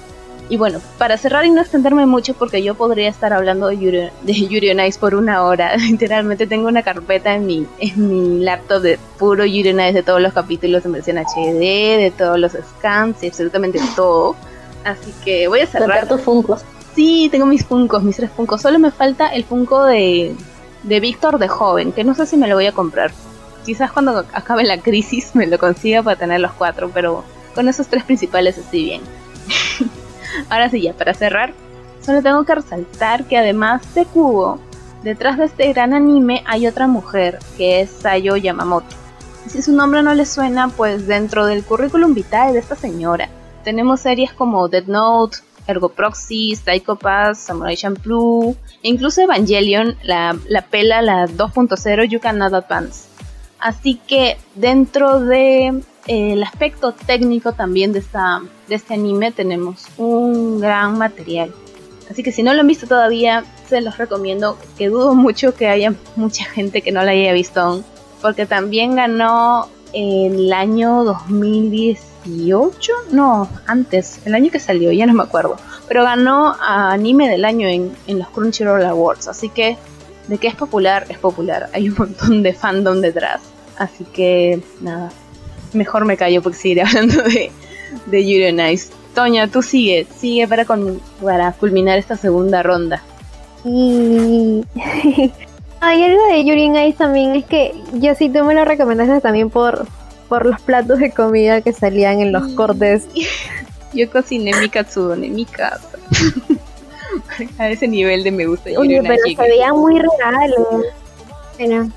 Y bueno, para cerrar y no extenderme mucho, porque yo podría estar hablando de Yuri, de Yuri on Ice por una hora. Literalmente tengo una carpeta en mi, en mi laptop de puro Yuri on Ice de todos los capítulos en versión HD, de todos los scans y absolutamente todo. Así que voy a cerrar. tus funcos. Sí, tengo mis funcos, mis tres funcos. Solo me falta el funko de, de Víctor de joven, que no sé si me lo voy a comprar quizás cuando acabe la crisis me lo consiga para tener los cuatro, pero con esos tres principales estoy bien. Ahora sí, ya para cerrar, solo tengo que resaltar que además de Kubo, detrás de este gran anime hay otra mujer, que es Sayo Yamamoto. si su nombre no le suena, pues dentro del currículum vitae de esta señora tenemos series como Dead Note, Ergo Proxy, Psycho Pass, Samurai Champloo, e incluso Evangelion, la, la pela, la 2.0 You Cannot Advance. Así que dentro de eh, el aspecto técnico también de, esta, de este anime tenemos un gran material. Así que si no lo han visto todavía, se los recomiendo, que dudo mucho que haya mucha gente que no lo haya visto porque también ganó el año 2018, no, antes, el año que salió, ya no me acuerdo, pero ganó anime del año en, en los Crunchyroll Awards, así que de que es popular, es popular, hay un montón de fandom detrás, así que nada, mejor me callo porque seguiré hablando de, de Yuri on Ice. Toña, tú sigue, sigue para, con, para culminar esta segunda ronda. Y hay algo de Yuri on Ice también es que yo sí tú me lo recomendaste también por, por los platos de comida que salían en los cortes. Yo cociné mi katsudo en mi casa. A ese nivel de me gusta Yuri Oye, pero se veía muy real. Bueno,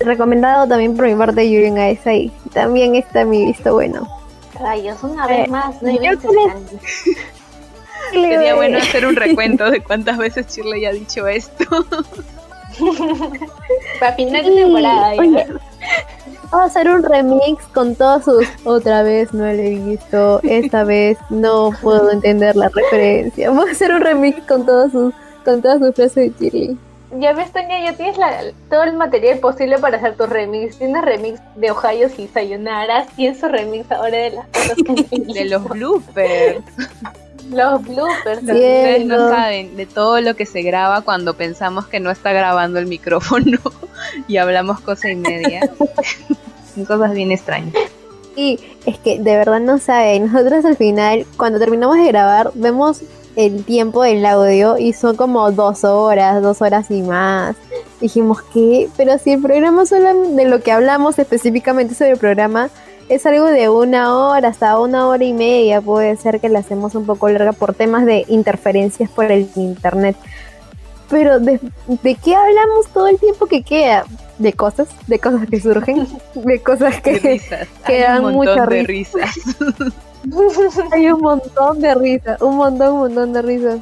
recomendado también por mi parte Yuri ahí. También está mi visto bueno. Rayos, una vez Eh, más, no he yo visto. Sería bueno hacer un recuento de cuántas veces Shirley ha dicho esto. Para final de temporada. oye, Vamos a hacer un remix con todos sus. Otra vez no lo he visto. Esta vez no puedo entender la referencia. Vamos a hacer un remix con todos sus, con todas sus frases de Shirley. Ya ves, Toña, ya tienes la- todo el material posible para hacer tu remix. Tienes remix de Ohio y Sayonara. Tienes su remix ahora de las cosas que De los bloopers. Los bloopers. Sí. Ustedes no saben de todo lo que se graba cuando pensamos que no está grabando el micrófono y hablamos cosa y media. Son cosas bien extrañas. Y es que de verdad no saben. Nosotros al final, cuando terminamos de grabar, vemos el tiempo del audio y son como dos horas, dos horas y más. Dijimos que, pero si el programa solo de lo que hablamos específicamente sobre el programa es algo de una hora hasta una hora y media, puede ser que la hacemos un poco larga por temas de interferencias por el internet. Pero ¿de, de qué hablamos todo el tiempo que queda? De cosas, de cosas que surgen, de cosas que, risas. que dan mucha de risa. risas. Hay un montón de risas, un montón, un montón de risas.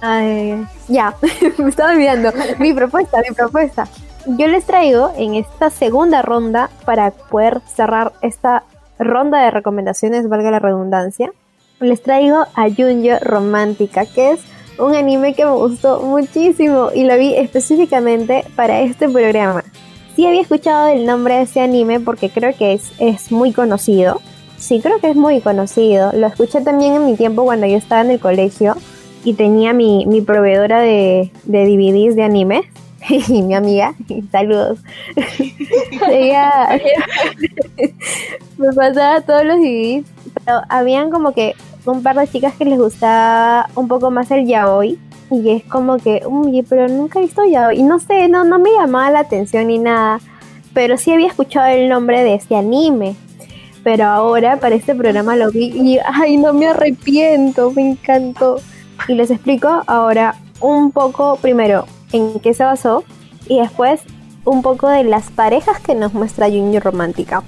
Ay, ya, me estaba olvidando. Mi propuesta, mi propuesta. Yo les traigo en esta segunda ronda, para poder cerrar esta ronda de recomendaciones, valga la redundancia, les traigo a Junjo Romántica, que es un anime que me gustó muchísimo y lo vi específicamente para este programa. Sí había escuchado el nombre de ese anime porque creo que es, es muy conocido. Sí, creo que es muy conocido. Lo escuché también en mi tiempo cuando yo estaba en el colegio y tenía mi, mi proveedora de, de DVDs de anime. Y mi amiga, saludos. Ella me pasaba todos los DVDs, pero habían como que un par de chicas que les gustaba un poco más el yaoi. Y es como que, uy, pero nunca he visto yaoi. Y no sé, no, no me llamaba la atención ni nada. Pero sí había escuchado el nombre de este anime pero ahora para este programa lo vi y ay no me arrepiento, me encantó. Y les explico ahora un poco primero en qué se basó y después un poco de las parejas que nos muestra Junjo Romántica.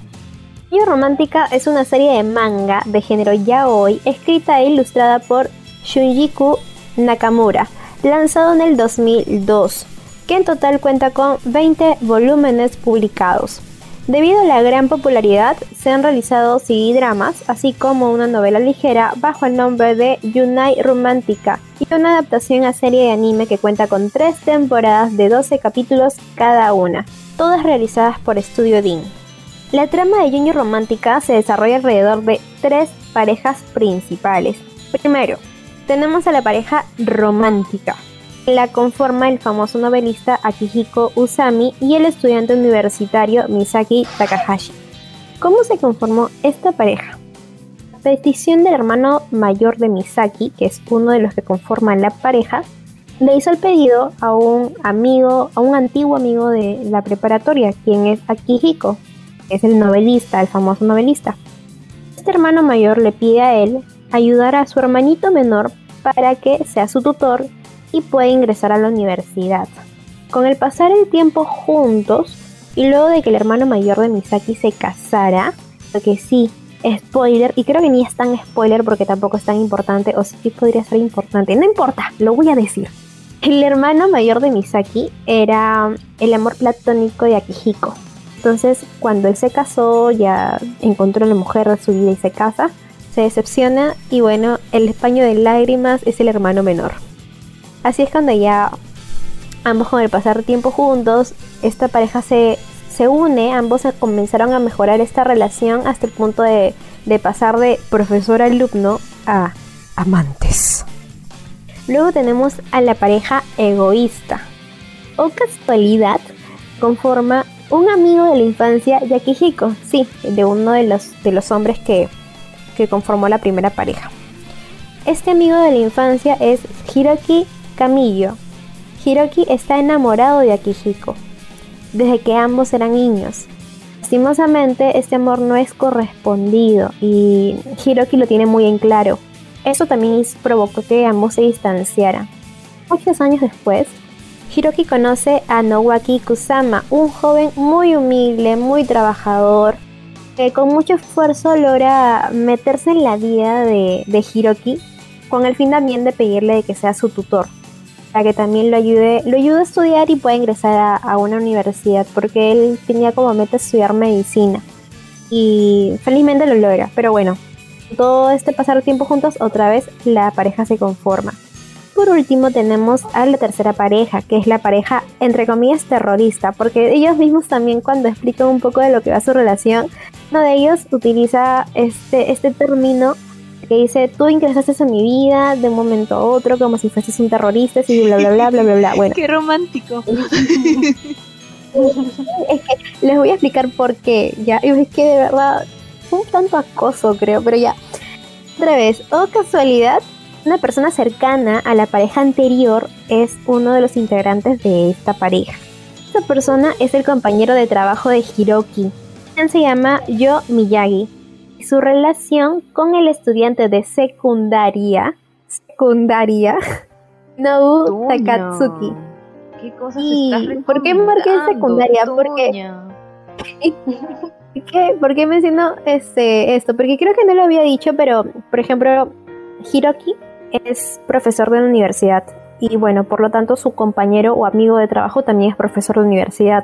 Junjo Romántica es una serie de manga de género yaoi escrita e ilustrada por Shunjiku Nakamura, lanzado en el 2002, que en total cuenta con 20 volúmenes publicados. Debido a la gran popularidad, se han realizado CD-dramas, así como una novela ligera bajo el nombre de Yunai Romántica y una adaptación a serie de anime que cuenta con tres temporadas de 12 capítulos cada una, todas realizadas por Studio Dean. La trama de Junjo Romántica se desarrolla alrededor de tres parejas principales. Primero, tenemos a la pareja romántica, la conforma el famoso novelista Akihiko Usami y el estudiante universitario Misaki Takahashi. ¿Cómo se conformó esta pareja? A petición del hermano mayor de Misaki, que es uno de los que conforman la pareja, le hizo el pedido a un amigo, a un antiguo amigo de la preparatoria, quien es Akihiko, es el novelista, el famoso novelista. Este hermano mayor le pide a él ayudar a su hermanito menor para que sea su tutor y puede ingresar a la universidad. Con el pasar el tiempo juntos y luego de que el hermano mayor de Misaki se casara, porque sí, spoiler, y creo que ni es tan spoiler porque tampoco es tan importante, o sí podría ser importante, no importa, lo voy a decir. El hermano mayor de Misaki era el amor platónico de Akihiko. Entonces, cuando él se casó, ya encontró a la mujer de su vida y se casa, se decepciona y bueno, el paño de lágrimas es el hermano menor. Así es cuando ya ambos con el pasar tiempo juntos, esta pareja se, se une, ambos comenzaron a mejorar esta relación hasta el punto de, de pasar de profesor-alumno a amantes. Luego tenemos a la pareja egoísta. O casualidad, conforma un amigo de la infancia, Yakihiko, sí, de uno de los, de los hombres que, que conformó la primera pareja. Este amigo de la infancia es Hiroki Camillo. Hiroki está enamorado de Akihiko, desde que ambos eran niños. Lastimosamente, este amor no es correspondido y Hiroki lo tiene muy en claro. Eso también provocó que ambos se distanciaran. Muchos años después, Hiroki conoce a Nowaki Kusama, un joven muy humilde, muy trabajador, que con mucho esfuerzo logra meterse en la vida de, Hiroki, con el fin también de pedirle que sea su tutor, para que también lo ayude, lo ayude a estudiar y pueda ingresar a, una universidad, porque él tenía como meta estudiar medicina. Y felizmente lo logra, pero bueno, todo este pasar tiempo juntos, otra vez la pareja se conforma. Por último tenemos a la tercera pareja, que es la pareja entre comillas terrorista, porque ellos mismos también cuando explican un poco de lo que va su relación, uno de ellos utiliza este, este término que dice, tú ingresaste a mi vida de un momento a otro como si fueses un terrorista y bla bla bla bla bla bla. Bueno. Qué romántico. es que les voy a explicar por qué, ya, es que de verdad, un tanto acoso creo, pero ya. Otra vez, o casualidad, una persona cercana a la pareja anterior es uno de los integrantes de esta pareja. Esta persona es el compañero de trabajo de Hiroki, quien se llama Yo Miyagi. Y su relación con el estudiante de secundaria, secundaria, Nobu Takatsuki. ¿Qué cosas y, ¿Por qué marqué secundaria? Porque ¿Qué? ¿Por qué menciono este, esto? Porque creo que no lo había dicho, pero por ejemplo, Hiroki es profesor de la universidad y bueno, por lo tanto su compañero o amigo de trabajo también es profesor de universidad.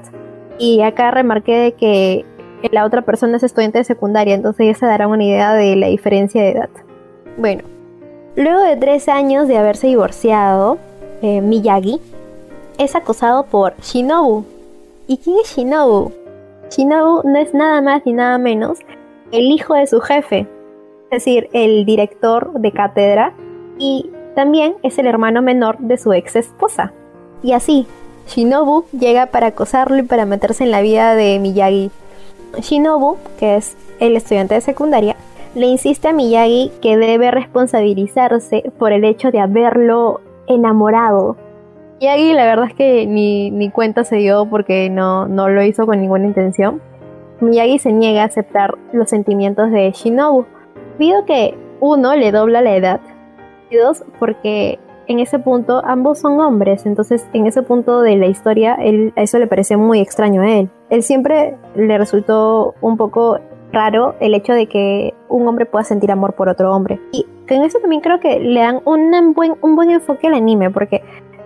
Y acá remarqué de que la otra persona es estudiante de secundaria, entonces ya se dará una idea de la diferencia de edad. Bueno, luego de tres años de haberse divorciado, eh, Miyagi es acosado por Shinobu. ¿Y quién es Shinobu? Shinobu no es nada más ni nada menos el hijo de su jefe, es decir, el director de cátedra y también es el hermano menor de su ex esposa. Y así, Shinobu llega para acosarlo y para meterse en la vida de Miyagi. Shinobu, que es el estudiante de secundaria, le insiste a Miyagi que debe responsabilizarse por el hecho de haberlo enamorado. Miyagi la verdad es que ni, ni cuenta se dio porque no, no lo hizo con ninguna intención. Miyagi se niega a aceptar los sentimientos de Shinobu, debido que uno le dobla la edad porque en ese punto ambos son hombres, entonces en ese punto de la historia él, a eso le pareció muy extraño a él. Él siempre le resultó un poco raro el hecho de que un hombre pueda sentir amor por otro hombre. Y en eso también creo que le dan un buen, un buen enfoque al anime, porque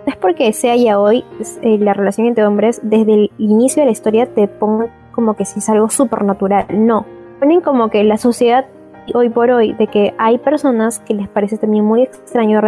no es porque sea ya hoy eh, la relación entre hombres desde el inicio de la historia te pongan como que si es algo supernatural, no. Ponen como que la sociedad hoy por hoy de que hay personas que les parece también muy extraño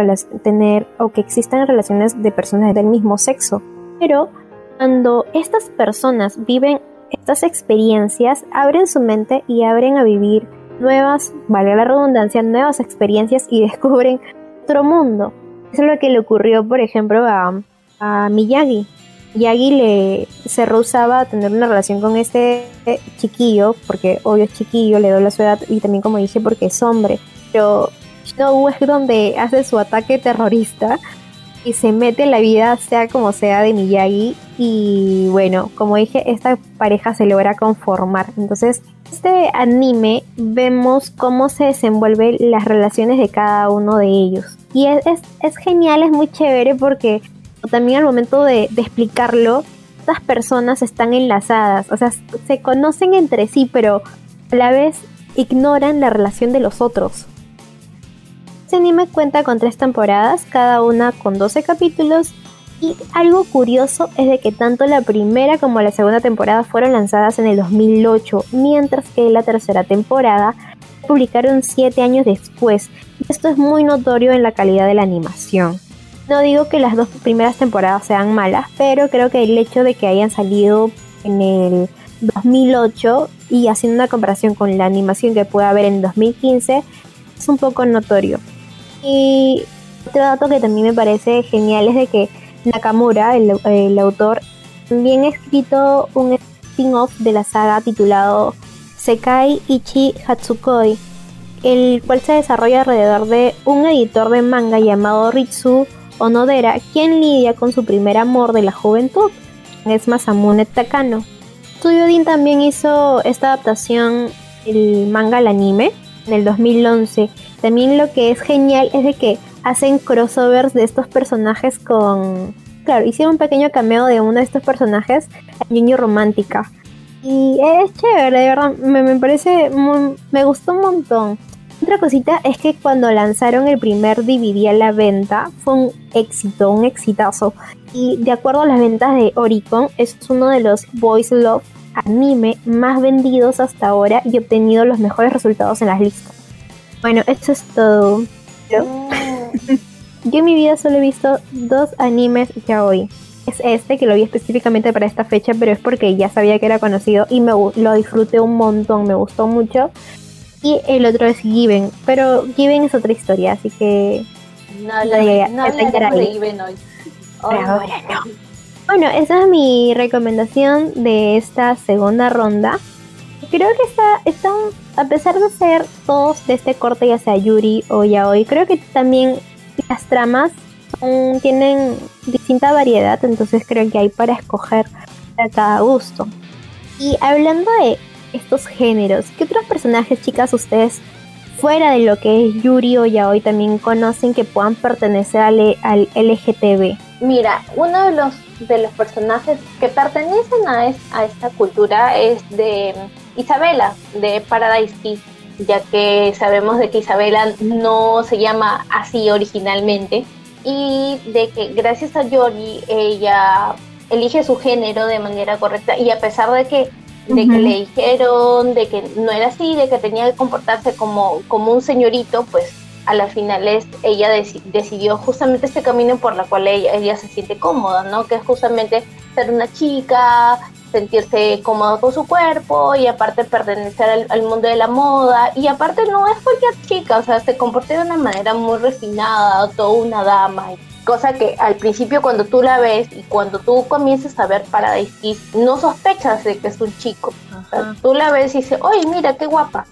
tener o que existan relaciones de personas del mismo sexo. Pero cuando estas personas viven estas experiencias, abren su mente y abren a vivir nuevas, vale la redundancia, nuevas experiencias y descubren otro mundo. Eso es lo que le ocurrió, por ejemplo, a, a Miyagi. Yagi le se rehusaba a tener una relación con este chiquillo, porque obvio es chiquillo, le doy la su edad, y también como dije porque es hombre. Pero Shinobu es donde hace su ataque terrorista y se mete en la vida, sea como sea, de Miyagi. Y bueno, como dije, esta pareja se logra conformar. Entonces, este anime vemos cómo se desenvuelven las relaciones de cada uno de ellos. Y es, es, es genial, es muy chévere porque también al momento de, explicarlo, estas personas están enlazadas, o sea, se conocen entre sí, pero a la vez ignoran la relación de los otros. Este anime cuenta con tres temporadas, cada una con 12 capítulos, Y algo curioso es de que tanto la primera como la segunda temporada fueron lanzadas en el 2008, mientras que la tercera temporada publicaron 7 años después. Esto es muy notorio en la calidad de la animación. No digo que las dos primeras temporadas sean malas, pero creo que el hecho de que hayan salido en el 2008 y haciendo una comparación con la animación que puede haber en 2015 es un poco notorio. Y otro dato que también me parece genial es de que Nakamura, el, autor, también ha escrito un spin-off de la saga titulado Sekai Ichi Hatsukoi, el cual se desarrolla alrededor de un editor de manga llamado Ritsu Onodera, quien lidia con su primer amor de la juventud, es Masamune Takano. Studio Dean también hizo esta adaptación, el manga al anime, en el 2011. También lo que es genial es de que hacen crossovers de estos personajes con... Claro, hicieron un pequeño cameo de uno de estos personajes Niño Romántica. Y es chévere, de verdad, me, parece, me gustó un montón. Otra cosita es que cuando lanzaron el primer DVD a la venta fue un éxito, un exitazo. Y de acuerdo a las ventas de Oricon, es uno de los Boys Love anime más vendidos hasta ahora y obtenido los mejores resultados en las listas. Bueno, esto es todo. Yo en mi vida solo he visto dos animes ya hoy. Es este, que lo vi específicamente para esta fecha, pero es porque ya sabía que era conocido y me lo disfruté un montón, me gustó mucho. Y el otro es Given, pero Given es otra historia, así que... No, no, no, de Given hoy. ahora no. Bueno, esa es mi recomendación de esta segunda ronda. Creo que está, está a pesar de ser todos de este corte, ya sea Yuri o Yaoi, creo que también las tramas tienen distinta variedad, entonces creo que hay para escoger a cada gusto. Y hablando de estos géneros, ¿qué otros personajes, chicas, ustedes fuera de lo que es Yuri o Yaoi también conocen que puedan pertenecer al, al LGTB? Mira, uno de los de los personajes que pertenecen a, a esta cultura es de Isabela, de Paradise Kiss, ya que sabemos de que Isabela no se llama así originalmente y de que gracias a Yori ella elige su género de manera correcta y a pesar de que de que le dijeron de que no era así, de que tenía que comportarse como, como un señorito, pues a las finales ella decidió justamente este camino por la cual ella, ella se siente cómoda, ¿no? Que es justamente ser una chica, sentirse cómoda con su cuerpo y aparte pertenecer al, mundo de la moda y aparte no es cualquier chica, o sea, se comporta de una manera muy refinada, toda una dama, cosa que al principio cuando tú la ves y cuando tú comienzas a ver Paradise Kiss no sospechas de que es un chico, o sea, tú la ves y dices, oye, mira qué guapa,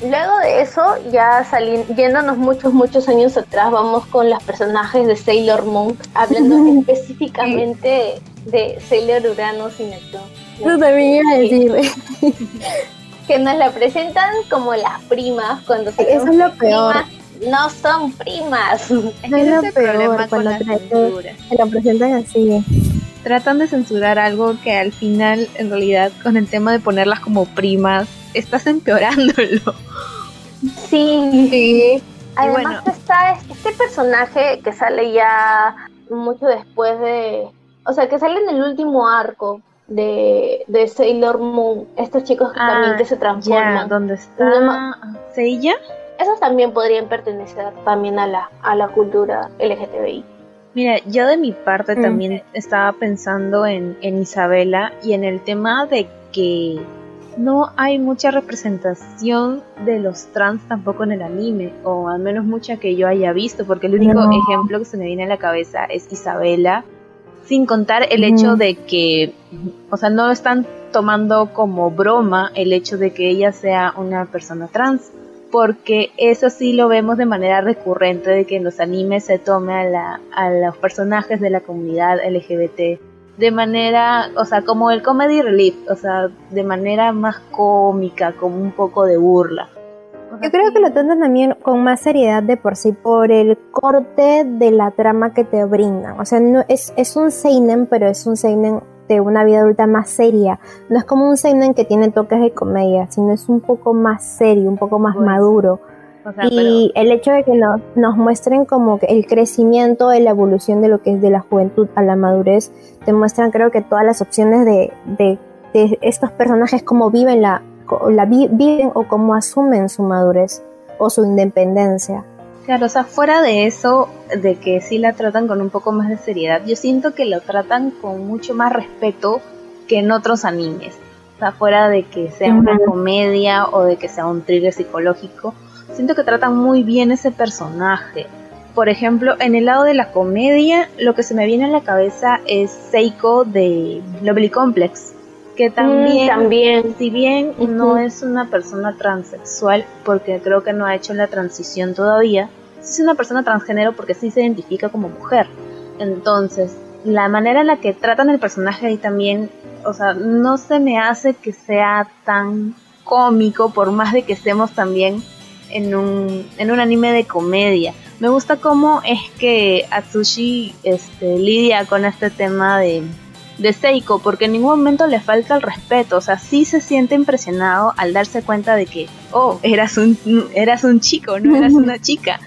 Luego de eso, ya saliendo, yéndonos muchos, muchos años atrás, vamos con los personajes de Sailor Moon, hablando específicamente de Sailor Uranus y Neptuno. Eso también iba a decir. que nos la presentan como las primas cuando se Eso es lo peor. No son primas. Eso es, lo peor cuando se la presentan así. Tratan de censurar algo que al final, en realidad, con el tema de ponerlas como primas, estás empeorándolo. Sí. Además está este personaje que sale ya mucho después de... O sea, que sale en el último arco de, de Sailor Moon. Estos chicos también que se ah, transforman. ¿Dónde está Seiya? Esos también podrían pertenecer también a la, a la cultura LGTBI. Mira, yo de mi parte mm. también estaba pensando en, en Isabela y en el tema de que no hay mucha representación de los trans tampoco en el anime, o al menos mucha que yo haya visto, porque el único ejemplo que se me viene a la cabeza es Isabela, sin contar el hecho de que, o sea, no están tomando como broma el hecho de que ella sea una persona trans, porque eso sí lo vemos de manera recurrente, de que en los animes se tome a, la, a los personajes de la comunidad LGBT de manera, o sea, como el comedy relief, o sea, de manera más cómica, como un poco de burla. Yo creo que lo tratan también con más seriedad de por sí por el corte de la trama que te brindan. O sea, no es, es un seinen, pero es un seinen de una vida adulta más seria. No es como un seinen que tiene toques de comedia, sino es un poco más serio, un poco más maduro. y el hecho de que nos, nos muestren como que el crecimiento, la evolución de lo que es de la juventud a la madurez, te muestran creo que todas las opciones de, de, estos personajes, cómo viven, la, la viven o cómo asumen su madurez o su independencia. Claro, o sea, fuera de eso, de que sí la tratan con un poco más de seriedad, yo siento que lo tratan con mucho más respeto que en otros animes. O sea, fuera de que sea una comedia o de que sea un thriller psicológico, siento que tratan muy bien ese personaje. Por ejemplo, en el lado de la comedia, lo que se me viene a la cabeza es Seiko de Lovely Complex, que mm, también, si bien no es una persona transexual, porque creo que no ha hecho la transición todavía, es una persona transgénero porque sí se identifica como mujer. Entonces, la manera en la que tratan el personaje ahí también, o sea, no se me hace que sea tan cómico, por más de que estemos también en un, en un anime de comedia. Me gusta cómo es que Atsushi este, lidia con este tema de, de Seiko, porque en ningún momento le falta el respeto, o sea, sí se siente impresionado al darse cuenta de que, oh, eras un, eras un chico, no eras una chica,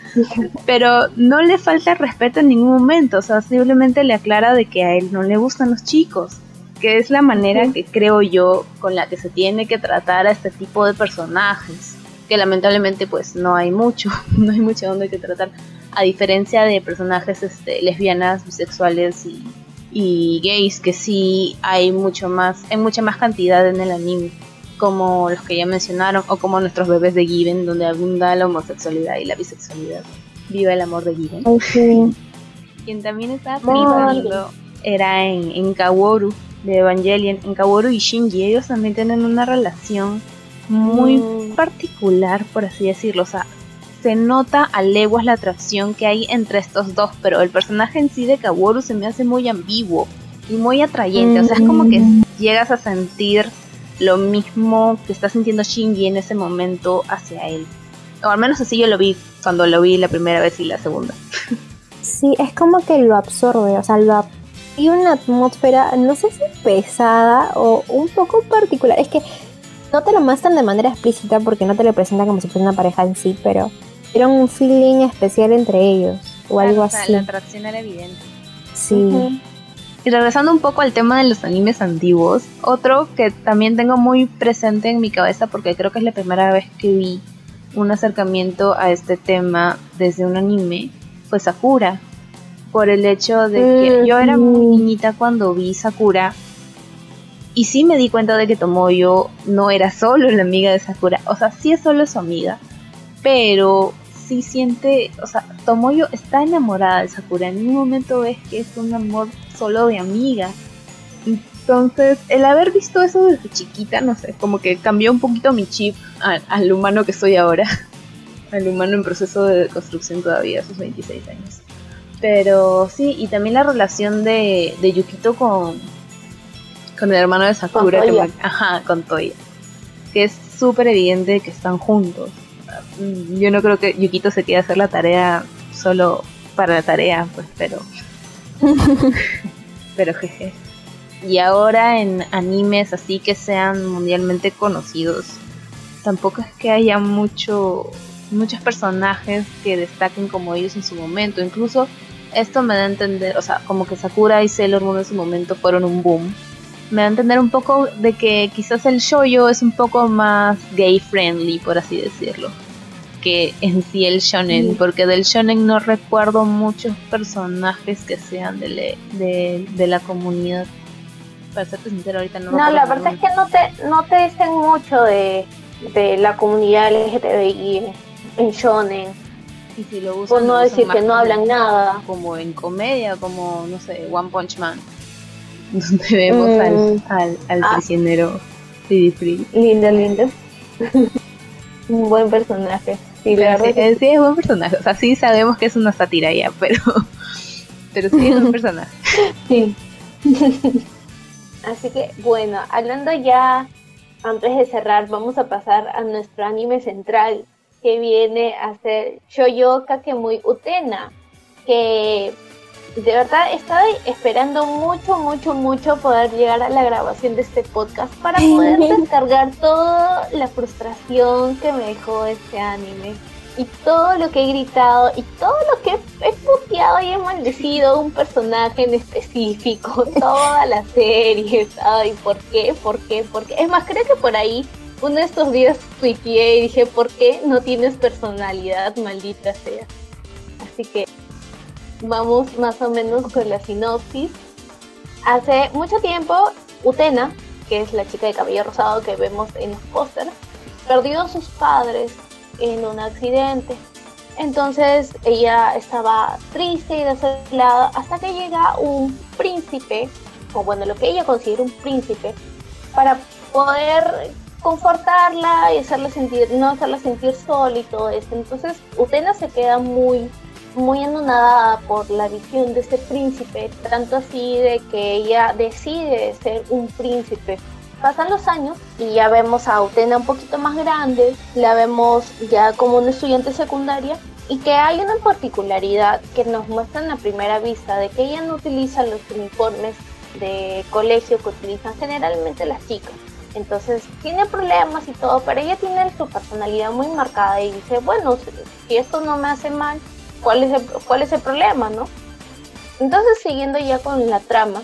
pero no le falta el respeto en ningún momento, o sea, simplemente le aclara de que a él no le gustan los chicos, que es la manera que creo yo con la que se tiene que tratar a este tipo de personajes que lamentablemente pues no hay mucho, no hay mucho donde que tratar, a diferencia de personajes este, lesbianas, bisexuales y, gays, que sí hay mucho más, hay mucha más cantidad en el anime, como los que ya mencionaron, o como nuestros bebés de Given, donde abunda la homosexualidad y la bisexualidad. Viva el amor de Given. Quien también estaba flipando era en, en Kaworu de Evangelion. En Kaworu y Shinji, ellos también tienen una relación muy mm. particular, por así decirlo. O sea, se nota a leguas la atracción que hay entre estos dos, pero el personaje en sí de Kaworu se me hace muy ambiguo y muy atrayente. O sea, es como que mm. llegas a sentir lo mismo que está sintiendo Shinji en ese momento hacia él. O al menos así yo lo vi cuando lo vi la primera vez y la segunda. Sí, es como que lo absorbe, o sea, lo y una atmósfera, no sé si pesada o un poco particular. Es que no te lo muestran de manera explícita porque no te lo presentan como si fuera una pareja en sí, pero era un feeling especial entre ellos o algo así. La atracción era evidente. Sí. Y regresando un poco al tema de los animes antiguos, otro que también tengo muy presente en mi cabeza porque creo que es la primera vez que vi un acercamiento a este tema desde un anime fue Sakura. Por el hecho de que yo era muy niñita cuando vi Sakura y sí me di cuenta de que Tomoyo no era solo la amiga de Sakura, o sea, sí es solo su amiga, pero sí siente, o sea, Tomoyo está enamorada de Sakura, en ningún momento ves que es un amor solo de amiga. Entonces, el haber visto eso desde chiquita, no sé, como que cambió un poquito mi chip al, humano que soy ahora, al humano en proceso de construcción todavía, a sus 26 años. Pero sí, y también la relación de, de Yukito con, con el hermano de Sakura, que ajá, con Toya, que es súper evidente que están juntos. Yo no creo que Yukito se quiera hacer la tarea solo para la tarea, pues, pero. pero jeje. Y ahora en animes así que sean mundialmente conocidos, tampoco es que haya mucho muchos personajes que destaquen como ellos en su momento. Incluso esto me da a entender, o sea, como que Sakura y Sailor Moon en su momento fueron un boom me da a entender un poco de que quizás el shoyo es un poco más gay friendly, por así decirlo, que en sí el shonen, porque del shonen no recuerdo muchos personajes que sean de, de, la comunidad. Para serte sincero, ahorita no. No, la verdad es que no te, no te dicen mucho de, de la comunidad LGTBI en shonen. Y si lo Por no decir que no hablan nada. Como en comedia, como, no sé, One Punch Man donde vemos al, mm. al, al ah. prisionero Free. Lindo, lindo. Un buen personaje. Sí, la sí, sí, es buen personaje. O sea, sí sabemos que es una sátira ya, pero, pero sí es un personaje. Sí. Así que, bueno, hablando ya, antes de cerrar, vamos a pasar a nuestro anime central, que viene a ser Shoyo Kakemui Utena, que de verdad estaba esperando mucho, mucho, mucho poder llegar a la grabación de este podcast para poder descargar toda la frustración que me dejó este anime. y todo lo que he gritado y todo lo que he puteado y he maldecido un personaje en específico, toda la serie, ¿sabes? ¿Por qué? ¿Por qué? ¿Por qué? Es más, creo que por ahí uno de estos días tuiteé y dije, ¿por qué no tienes personalidad, maldita sea? Así que vamos más o menos con la sinopsis. Hace mucho tiempo, Utena, que es la chica de cabello rosado que vemos en los pósters, perdió a sus padres en un accidente. Entonces ella estaba triste y desolada hasta que llega un príncipe, o bueno, lo que ella considera un príncipe, para poder confortarla y hacerla sentir, no hacerla sentir sola y todo eso. Entonces Utena se queda muy, muy anonadada por la visión de ese príncipe, tanto así de que ella decide ser un príncipe pasan los años y ya vemos a Utena un poquito más grande, la vemos ya como una estudiante secundaria y que hay una particularidad que nos muestra en la primera vista de que ella no utiliza los uniformes de colegio que utilizan generalmente las chicas. Entonces tiene problemas y todo, pero ella tiene su personalidad muy marcada y dice, bueno, si esto no me hace mal, ¿cuál es el, cuál es el problema, no? Entonces siguiendo ya con la trama,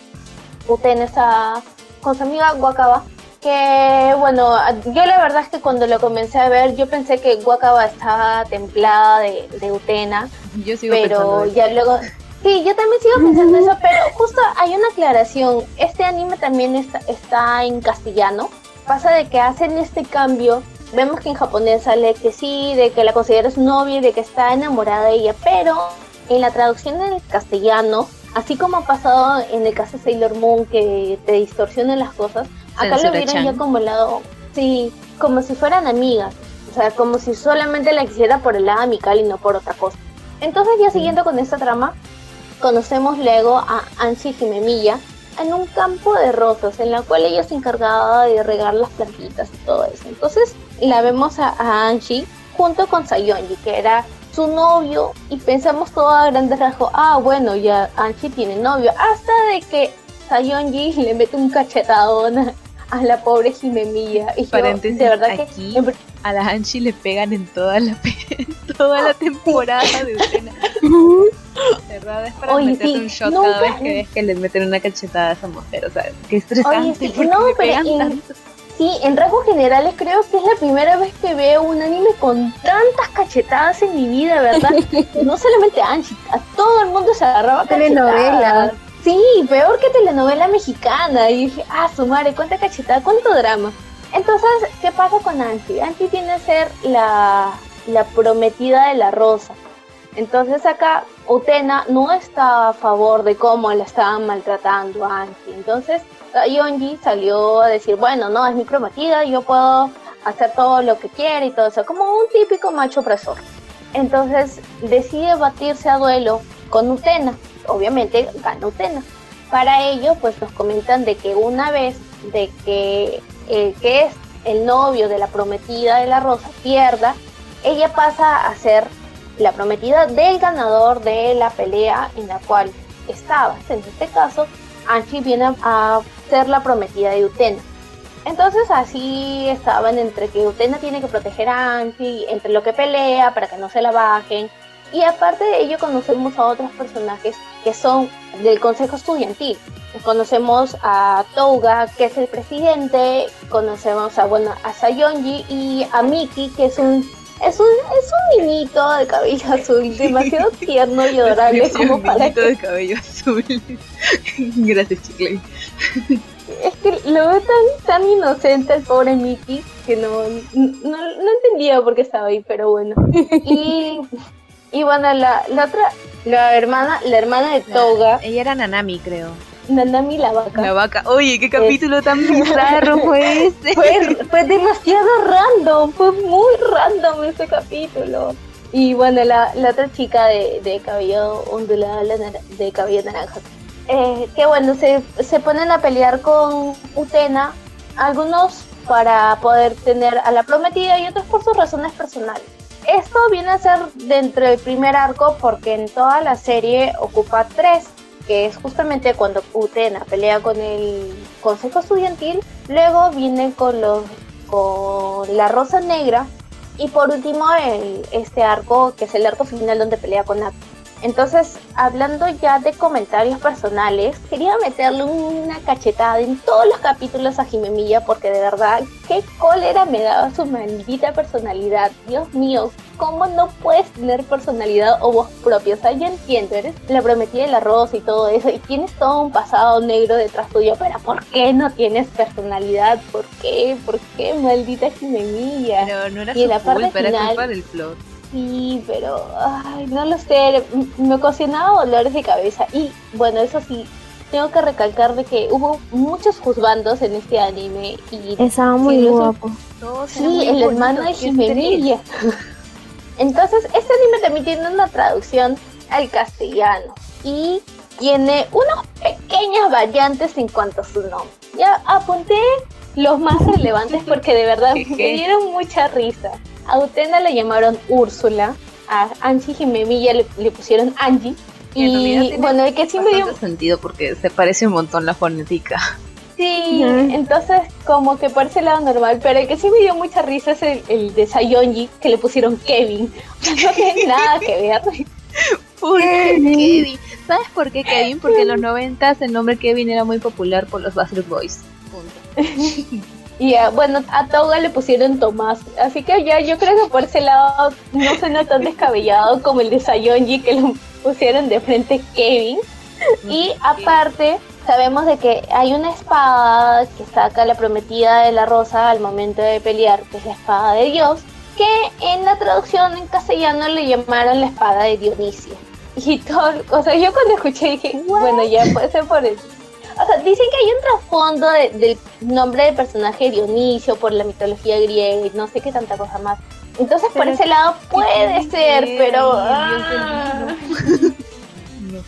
Utena está con su amiga Wakaba, que bueno, yo la verdad es que cuando lo comencé a ver, yo pensé que Wakaba estaba templada de, de Utena. Yo sigo pero ya luego... Sí, yo también sigo pensando eso, pero justo hay una aclaración. Este anime también está, está en castellano. Pasa de que hacen este cambio. Vemos que en japonés sale que sí, de que la considera su novia y de que está enamorada de ella, pero en la traducción en castellano Así como ha pasado en el caso de Sailor Moon que te distorsionan las cosas, acá lo vieron ya como el lado, sí, como si fueran amigas, o sea, como si solamente la quisiera por el lado amical y no por otra cosa. Entonces ya siguiendo con esta trama, conocemos luego a Anchi Jimemilla en un campo de rosas en la cual ella se encargaba de regar las plantitas y todo eso. Entonces la vemos a, a Anchi junto con Sayonji, que era su novio y pensamos todo a grandes rasgos, ah, bueno, ya Anchi tiene novio, hasta de que Sayonji le mete un cachetadón a la pobre Jimemilla. Y Paréntesis, de verdad aquí que a la Anchi le pegan en toda la toda la temporada de Utena. verdad es para Oye, meterte un shot cada vez que ves que le meten una cachetada a esa mujer, o sea, qué estresante. Oye, no, pero Sí, en rasgos generales creo que es la primera vez que veo un anime con tantas cachetadas en mi vida, ¿verdad? no solamente a Anchi, a todo el mundo se agarraba telenovela. Sí, peor que telenovela mexicana. Y dije, ah, su madre, cuánta cachetada, cuánto drama. Entonces, ¿qué pasa con Anchi? Anchi tiene que ser la, la prometida de la rosa. Entonces acá Utena no está a favor de cómo la estaban maltratando a Anchi. Entonces Yonji salió a decir, bueno, no, es mi prometida, yo puedo hacer todo lo que quiera y todo eso, como un típico macho opresor. Entonces decide batirse a duelo con Utena, obviamente gana Utena. Para ello, pues nos comentan de que una vez de que el que es el novio de la prometida de la rosa pierda, ella pasa a ser la prometida del ganador de la pelea en la cual estaba. En este caso, Anchi viene a ser la prometida de Utena. Entonces así estaban entre que Utena tiene que proteger a Anchi, entre lo que pelea para que no se la bajen. Y aparte de ello conocemos a otros personajes que son del Consejo Estudiantil. Conocemos a Touga, que es el presidente, conocemos a, bueno, a Sayonji y a Miki, que es un es un, es un niñito de cabello azul, demasiado tierno y adorable como para niñito de cabello azul. Gracias, Chicle. Es que lo veo tan, tan inocente el pobre Mickey que no, no, no entendía por qué estaba ahí, pero bueno. Y, y bueno, la, la otra, la hermana, la hermana de Toga. Ella era Nanami, creo. Nanami la vaca. La vaca. Oye, qué capítulo tan bizarro fue ese. Fue, demasiado random, fue muy random ese capítulo. Y bueno, la, la otra chica de, de cabello ondulado, de cabello naranja. Eh, que bueno, se, se ponen a pelear con Utena, algunos para poder tener a la prometida y otros por sus razones personales. Esto viene a ser dentro del primer arco porque en toda la serie ocupa tres que es justamente cuando Utena pelea con el Consejo Estudiantil, luego viene con los con la Rosa Negra Y por último, el, este arco, que es el arco final donde pelea con Nat. Entonces, hablando ya de comentarios personales, quería meterle una cachetada en todos los capítulos a Jimemilla porque de verdad, qué cólera me daba su maldita personalidad. Dios mío, ¿cómo no puedes tener personalidad o voz propia? O sea, yo entiendo, eres la prometida de la rosa y todo eso, y tienes todo un pasado negro detrás tuyo, pero ¿por qué no tienes personalidad? ¿Por qué? ¿Por qué, maldita Jimemilla? Pero no era y su la parte culpa, era culpa del plot. Sí, pero ay, no lo sé, me ocasionaba dolores de cabeza. Y bueno, eso sí, tengo que recalcar de que hubo muchos juzgandos en este anime y estaba muy guapo. Sí, el hermano de Jimenilla. Entonces, este anime también tiene una traducción al castellano y tiene unos pequeñas variantes en cuanto a su nombre. Ya apunté los más relevantes porque de verdad me dieron mucha risa. A Utena le llamaron Úrsula, a Angie Jimemilla le, le pusieron Angie. Y, bueno, el que sí me dio sentido porque se parece un montón la fonética. Sí, entonces como que parece lado normal, pero el que sí me dio mucha risa es el, de Sayonji, que le pusieron Kevin. no tiene nada que ver. ¿Por qué Kevin? ¿Sabes por qué Kevin? Porque en los noventas el nombre Kevin era muy popular por los Backstreet Boys. Punto. Y bueno, a Toga le pusieron Tomás. Así que ya yo creo que por ese lado no suena tan descabellado como el de Sayonji que le pusieron de frente Kevin. Y aparte, sabemos de que hay una espada que saca la prometida de la rosa al momento de pelear, que es la espada de Dios, que en la traducción en castellano le llamaron la espada de Dionisio. Y todo, o sea, yo cuando escuché dije, bueno, ya puede ser por eso. O sea, dicen que hay un trasfondo del nombre del personaje Dionisio por la mitología griega y no sé qué tanta cosa más. Entonces, por ese lado puede ser, pero. Ah.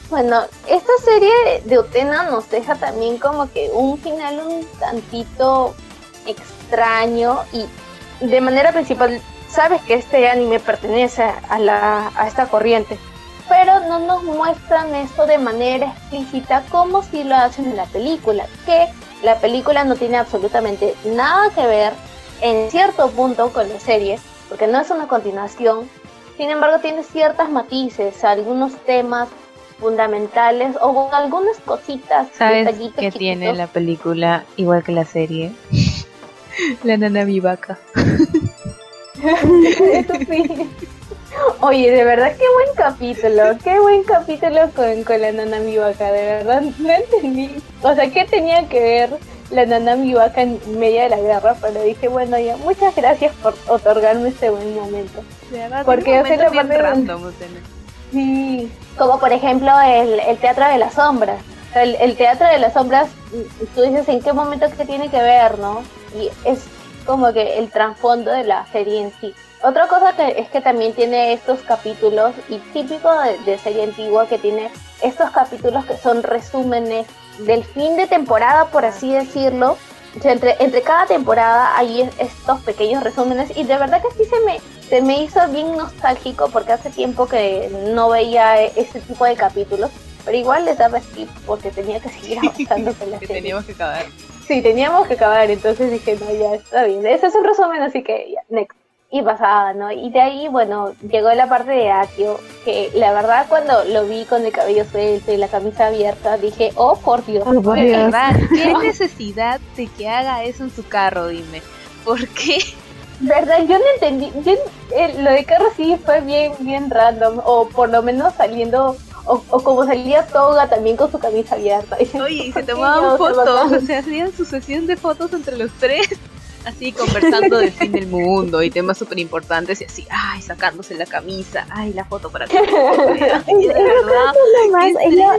Bueno, esta serie de Utena nos deja también como que un final un tantito extraño y de manera principal, sabes que este anime pertenece a, la, a esta corriente pero no nos muestran esto de manera explícita como si lo hacen en la película, que la película no tiene absolutamente nada que ver en cierto punto con la serie, porque no es una continuación, sin embargo tiene ciertas matices, algunos temas fundamentales o algunas cositas. ¿Sabes qué tiene la película igual que la serie? la nana vivaca. Eso sí. Oye, de verdad, qué buen capítulo, qué buen capítulo con, con la nana mi vaca, de verdad, no entendí. O sea, ¿qué tenía que ver la nana mi vaca en medio de la guerra? Pero dije, bueno, ya, muchas gracias por otorgarme este buen momento. Porque hace la parte random, Sí, como por ejemplo el, el Teatro de las Sombras. El, el, Teatro de las Sombras, tú dices en qué momento que tiene que ver, ¿no? Y es como que el trasfondo de la serie en sí. Otra cosa que es que también tiene estos capítulos, y típico de, serie antigua, que tiene estos capítulos que son resúmenes del fin de temporada, por así decirlo. Entre, entre cada temporada hay estos pequeños resúmenes y de verdad que sí se me, se me hizo bien nostálgico porque hace tiempo que no veía ese tipo de capítulos, pero igual les daba skip porque tenía que seguir avanzando con la serie. teníamos que acabar. Sí, teníamos que acabar, entonces dije, no, ya está bien. Ese es un resumen, así que ya, next y pasaba, ¿no? Y de ahí, bueno, llegó la parte de Akio, que la verdad cuando lo vi con el cabello suelto y la camisa abierta, dije, oh, por Dios. Oh, por Dios. ¿Qué necesidad de que haga eso en su carro, dime? ¿Por qué? ¿Verdad? Yo no entendí. Eh, lo de carro sí fue bien, bien random, o por lo menos saliendo o, o, como salía Toga también con su camisa abierta. Oye, y se tomaban fotos, o sea, hacían su sesión de fotos entre los tres así conversando del fin del mundo y temas súper importantes y así, ay, sacándose la camisa, ay, la foto para que... es,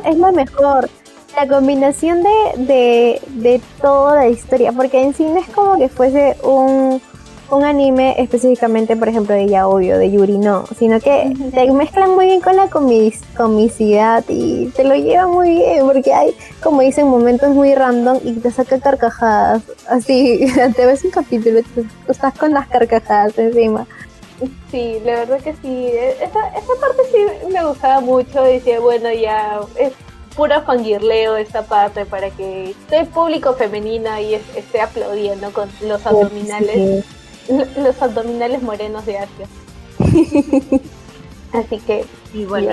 es, lo, mejor. La combinación de, de, de toda la historia, porque en sí no es como que fuese un un anime específicamente, por ejemplo, de Yaoyo, de Yuri, no, sino que te mezclan muy bien con la comis comicidad y te lo llevan muy bien, porque hay, como dicen, momentos muy random y te saca carcajadas. Así, te ves un capítulo y tú estás con las carcajadas encima. Sí, la verdad que sí. Esa, esa parte sí me gustaba mucho. Decía, bueno, ya es pura fangirleo esta parte para que el público femenina y esté aplaudiendo con los abdominales los abdominales morenos de Asia. Así que, y bueno,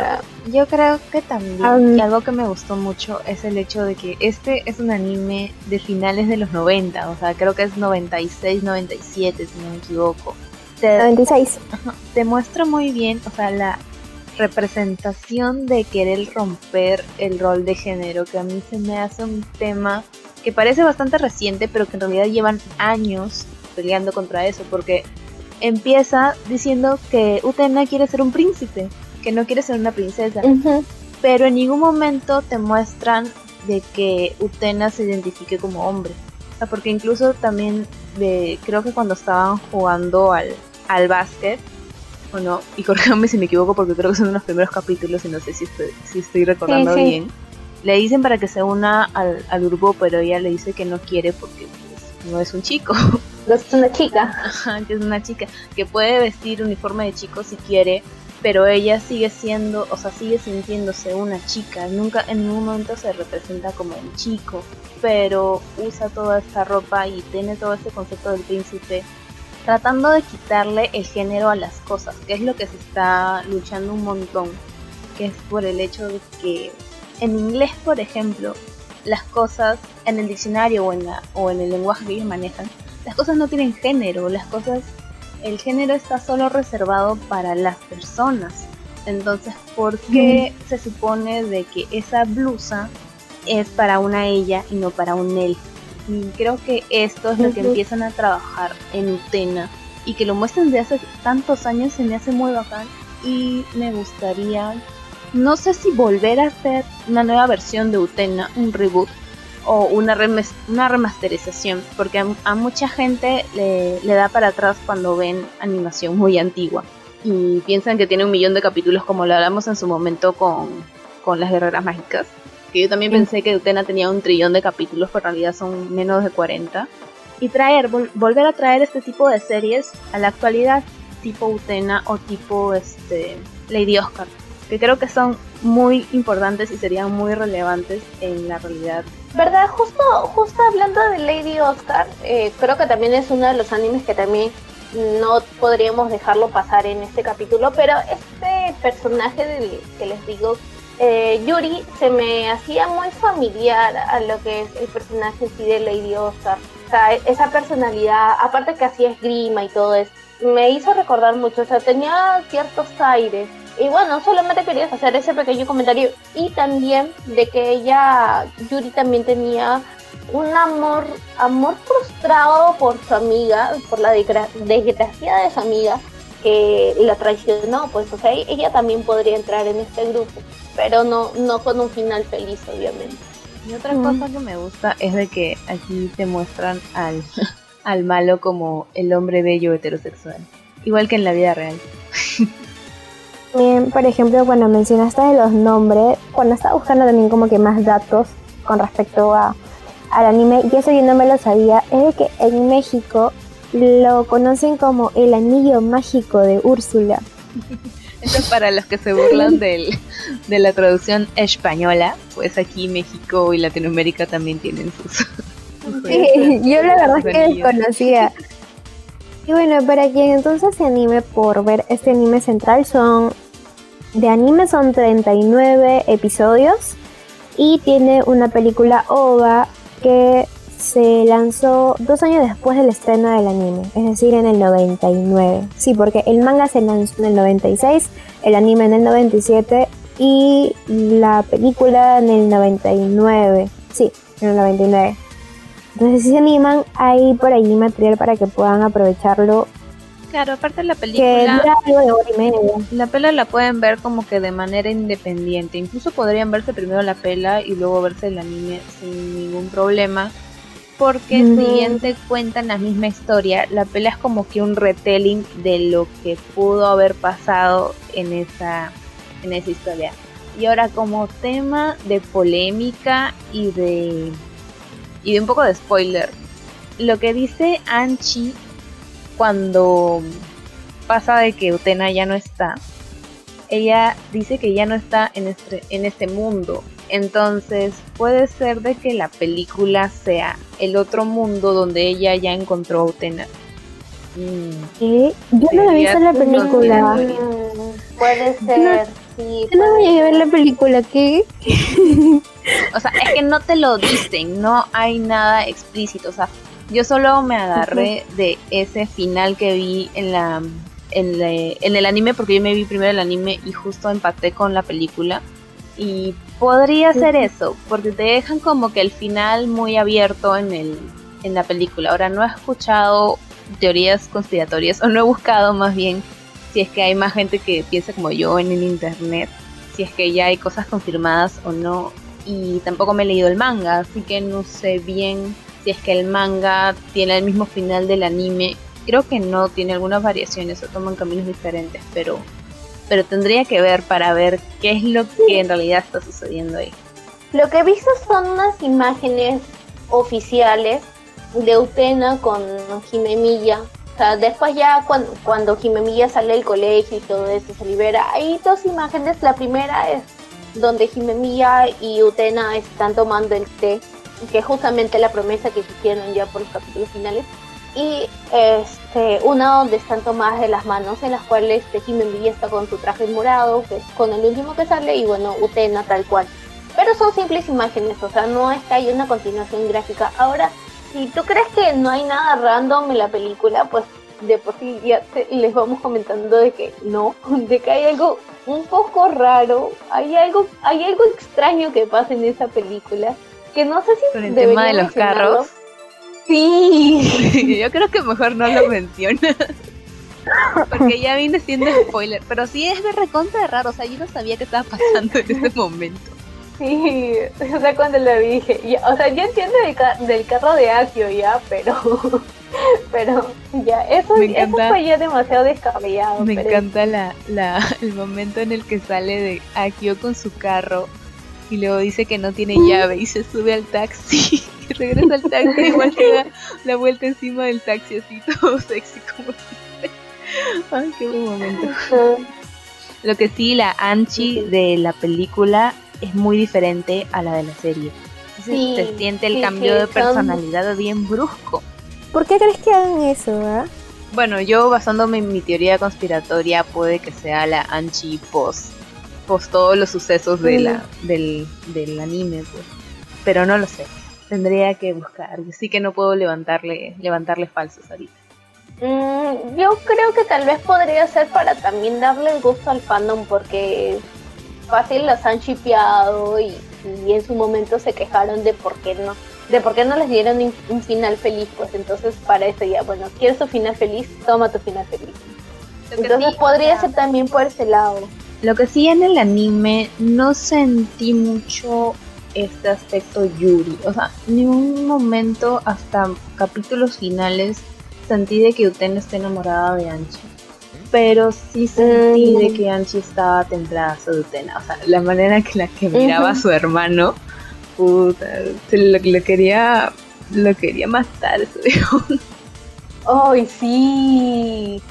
yo creo que también, algo que me gustó mucho es el hecho de que este es un anime de finales de los 90, o sea, creo que es 96, 97, si no me equivoco. 96. Te muestra muy bien, o sea, la representación de querer romper el rol de género, que a mí se me hace un tema que parece bastante reciente, pero que en realidad llevan años peleando contra eso, porque empieza diciendo que Utena quiere ser un príncipe, que no quiere ser una princesa. Pero en ningún momento te muestran de que Utena se identifique como hombre. O sea, porque incluso también de, creo que cuando estaban jugando al, al básquet, o no, y corrígame si me equivoco porque creo que son los primeros capítulos y no sé si estoy, si estoy recordando bien. Le dicen para que se una al, al, grupo, pero ella le dice que no quiere porque no es un chico. es una chica. que es una chica que puede vestir uniforme de chico si quiere, pero ella sigue siendo, o sea, sigue sintiéndose una chica. Nunca en ningún momento se representa como un chico, pero usa toda esta ropa y tiene todo este concepto del príncipe tratando de quitarle el género a las cosas, que es lo que se está luchando un montón, que es por el hecho de que en inglés, por ejemplo, las cosas en el diccionario o en, la, o en el lenguaje que ellos manejan las cosas no tienen género, las cosas, el género está solo reservado para las personas. Entonces, ¿por qué se supone de que esa blusa es para una ella y no para un él? Y creo que esto es lo que empiezan a trabajar en Utena y que lo muestran de hace tantos años se me hace muy bacán y me gustaría no sé si volver a hacer una nueva versión de Utena, un reboot, o una, una remasterización, porque a, mucha gente le, da para atrás cuando ven animación muy antigua y piensan que tiene un millón de capítulos como lo hablamos en su momento con, con las guerreras mágicas. Que yo también pensé que Utena tenía un trillón de capítulos, pero en realidad son menos de 40. Y traer, volver a traer este tipo de series a la actualidad, tipo Utena o tipo este, Lady Oscar, que creo que son muy importantes y serían muy relevantes en la realidad ¿Verdad? Justo, justo hablando de Lady Oscar, eh, creo que también es uno de los animes que también no podríamos dejarlo pasar en este capítulo, pero este personaje del que les digo, eh, Yuri, se me hacía muy familiar a lo que es el personaje sí de Lady Oscar. O sea, esa personalidad, aparte que hacía esgrima y todo eso, me hizo recordar mucho, o sea, tenía ciertos aires y bueno, solamente quería hacer ese pequeño comentario y también de que ella, Yuri también tenía un amor, amor frustrado por su amiga, por la desgracia de su amiga que la traicionó, pues o sea, ella también podría entrar en este grupo, pero no, no con un final feliz, obviamente. Y otra cosa que me gusta es de que aquí te muestran al, al malo como el hombre bello heterosexual, igual que en la vida real. por ejemplo, cuando mencionaste de los nombres, cuando estaba buscando también como que más datos con respecto a, al anime, y eso yo no me lo sabía, es de que en México lo conocen como el anillo mágico de Úrsula. Eso es para los que se burlan del, de la traducción española, pues aquí México y Latinoamérica también tienen sus... yo la verdad es que desconocía. Y bueno, para quien entonces se anime por ver este anime central, son de anime son 39 episodios y tiene una película OVA que se lanzó dos años después del estreno del anime, es decir, en el 99. Sí, porque el manga se lanzó en el 96, el anime en el 97 y la película en el 99. Sí, en el 99. Entonces, si se animan, hay por ahí material para que puedan aprovecharlo Claro, aparte la película. La pela la pueden ver como que de manera independiente. Incluso podrían verse primero la pela y luego verse el anime sin ningún problema. Porque si bien te cuentan la misma historia, la pela es como que un retelling de lo que pudo haber pasado en esa, en esa historia. Y ahora como tema de polémica y de y de un poco de spoiler. Lo que dice Anchi cuando pasa de que Utena ya no está, ella dice que ya no está en este, en este mundo. Entonces puede ser de que la película sea el otro mundo donde ella ya encontró a Utena. ¿Qué? Yo no he visto la película. Mm, puede ser, sí. Yo no voy a ver la película, ¿qué? O sea, es que no te lo dicen, no hay nada explícito. O sea, yo solo me agarré de ese final que vi en la, en, en el anime, porque yo me vi primero el anime y justo empaté con la película. Y podría ser eso, porque te dejan como que el final muy abierto en, el, en la película. Ahora, no he escuchado teorías conspiratorias, o no he buscado más bien si es que hay más gente que piensa como yo en el internet, si es que ya hay cosas confirmadas o no. Y tampoco me he leído el manga, así que no sé bien si es que el manga tiene el mismo final del anime. Creo que no, tiene algunas variaciones o toman caminos diferentes, pero, pero tendría que ver para ver qué es lo que en realidad está sucediendo ahí. Lo que he visto son unas imágenes oficiales de Utena con Jimemilla. O sea, después ya cuando, cuando Jimemilla sale del colegio y todo eso se libera, hay dos imágenes. La primera es donde Jimemilla y Utena están tomando el té que es justamente la promesa que hicieron ya por los capítulos finales. Y este, una donde están tomadas de las manos, en las cuales este, Villa está con su traje morado, que es con el último que sale, y bueno, Utena tal cual. Pero son simples imágenes, o sea, no es que hay una continuación gráfica. Ahora, si tú crees que no hay nada random en la película, pues de por sí ya les vamos comentando de que no, de que hay algo un poco raro, hay algo, hay algo extraño que pasa en esa película que no sé si con el tema de los carros. Sí. Yo creo que mejor no lo menciona. Porque ya viene siendo spoiler. Pero sí es de recontra de raro. O sea, yo no sabía qué estaba pasando en ese momento. Sí, o sea, cuando lo dije. o sea, yo entiendo del, carro de Akio ya, pero. Pero ya, eso, eso fue ya demasiado descabellado. Me encanta la, la, el momento en el que sale de Akio con su carro y luego dice que no tiene llave y se sube al taxi y regresa al taxi y igual se da la vuelta encima del taxi así todo sexy como dice. Ay, qué buen momento. Lo que sí, la Anchi de la película es muy diferente a la de la serie. Sí, se siente el cambio de personalidad bien brusco. ¿Por qué crees que hagan eso, ah? Bueno, yo basándome en mi teoría conspiratoria puede que sea la Anchi post pues, todos los sucesos de la, del, del anime, pues. Pero no lo sé. Tendría que buscar. Yo sí que no puedo levantarle, levantarle falsos ahorita. Mm, yo creo que tal vez podría ser para también darle el gusto al fandom porque fácil las han chipeado y, en su momento se quejaron de por qué no de por qué no les dieron un, final feliz pues entonces para eso ya bueno quieres tu final feliz toma tu final feliz entonces podría ser también por ese lado lo que sí en el anime no sentí mucho este aspecto Yuri. O sea, ni un momento hasta capítulos finales sentí de que Uten está enamorada de Anchi. Pero sí sentí de que Anchi estaba templada sobre Utena. O sea, la manera que la que miraba a su hermano, puta, lo, lo quería, lo quería matar. ¡Ay, sí!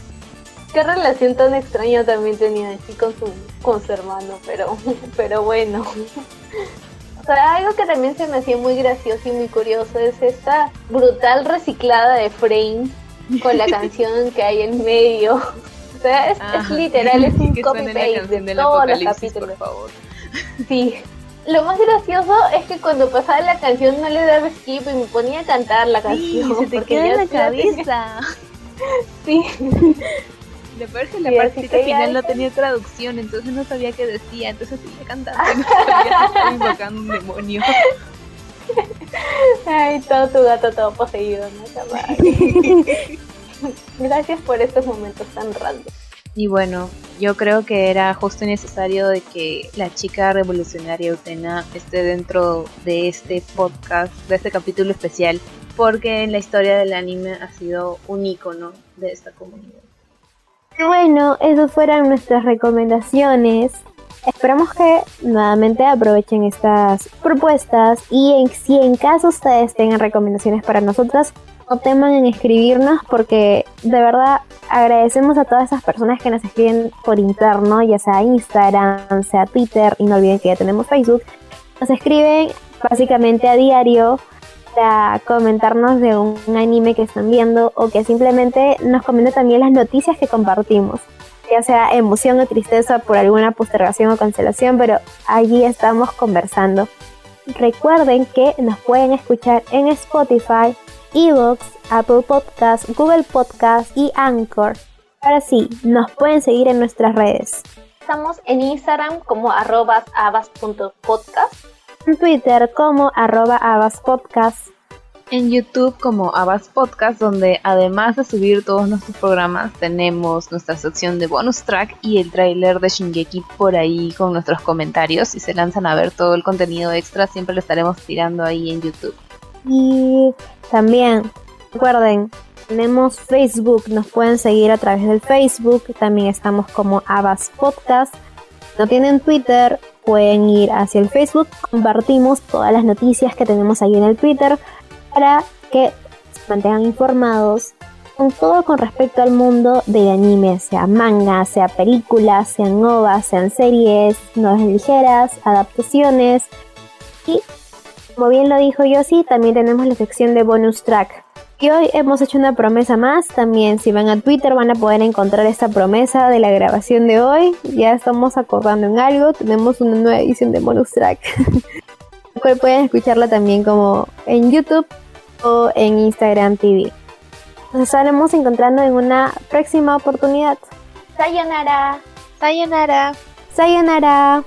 qué relación tan extraña también tenía así con su, con su hermano, pero, pero bueno. O sea, algo que también se me hacía muy gracioso y muy curioso es esta brutal reciclada de Frame con la canción que hay en medio. O sea, es, literal, es un copy-paste de, todos los capítulos. Por favor. Sí. Lo más gracioso es que cuando pasaba la canción no le daba skip y me ponía a cantar la canción. Sí, se te queda en la cabeza. sí. Lo peor es que la partita final no tenía traducción, entonces no sabía qué decía, entonces seguía cantando no sabía que estaba invocando un demonio. Ay, todo tu gato todo poseído, ¿no? Gracias por estos momentos tan random. Y bueno, yo creo que era justo necesario de que la chica revolucionaria Utena esté dentro de este podcast, de este capítulo especial, porque en la historia del anime ha sido un icono de esta comunidad. Bueno, esas fueron nuestras recomendaciones. Esperamos que nuevamente aprovechen estas propuestas y en, si en caso ustedes tengan recomendaciones para nosotras, no teman en escribirnos porque de verdad agradecemos a todas esas personas que nos escriben por interno, ya sea Instagram, sea Twitter y no olviden que ya tenemos Facebook. Nos escriben básicamente a diario para comentarnos de un anime que están viendo o que simplemente nos comenten también las noticias que compartimos, ya sea emoción o tristeza por alguna postergación o cancelación, pero allí estamos conversando. Recuerden que nos pueden escuchar en Spotify, Evox, Apple Podcasts, Google Podcasts y Anchor. Ahora sí, nos pueden seguir en nuestras redes. Estamos en Instagram como arrobas En Twitter como arroba abaspodcast. En YouTube como Abas Podcast, donde además de subir todos nuestros programas, tenemos nuestra sección de bonus track y el tráiler de Shingeki por ahí con nuestros comentarios. Si se lanzan a ver todo el contenido extra, siempre lo estaremos tirando ahí en YouTube. Y también, recuerden, tenemos Facebook, nos pueden seguir a través del Facebook, también estamos como Abas Podcast. No tienen Twitter, pueden ir hacia el Facebook, compartimos todas las noticias que tenemos ahí en el Twitter para que se mantengan informados con todo con respecto al mundo del anime, sea manga, sea películas, sean novas, sean series, novelas ligeras, adaptaciones y como bien lo dijo Yossi, también tenemos la sección de bonus track. Y hoy hemos hecho una promesa más. También si van a Twitter van a poder encontrar esta promesa de la grabación de hoy. Ya estamos acordando en algo. Tenemos una nueva edición de bonus track. cual pueden escucharla también como en YouTube o en Instagram TV. Nos estaremos encontrando en una próxima oportunidad. Sayonara. Sayonara. Sayonara.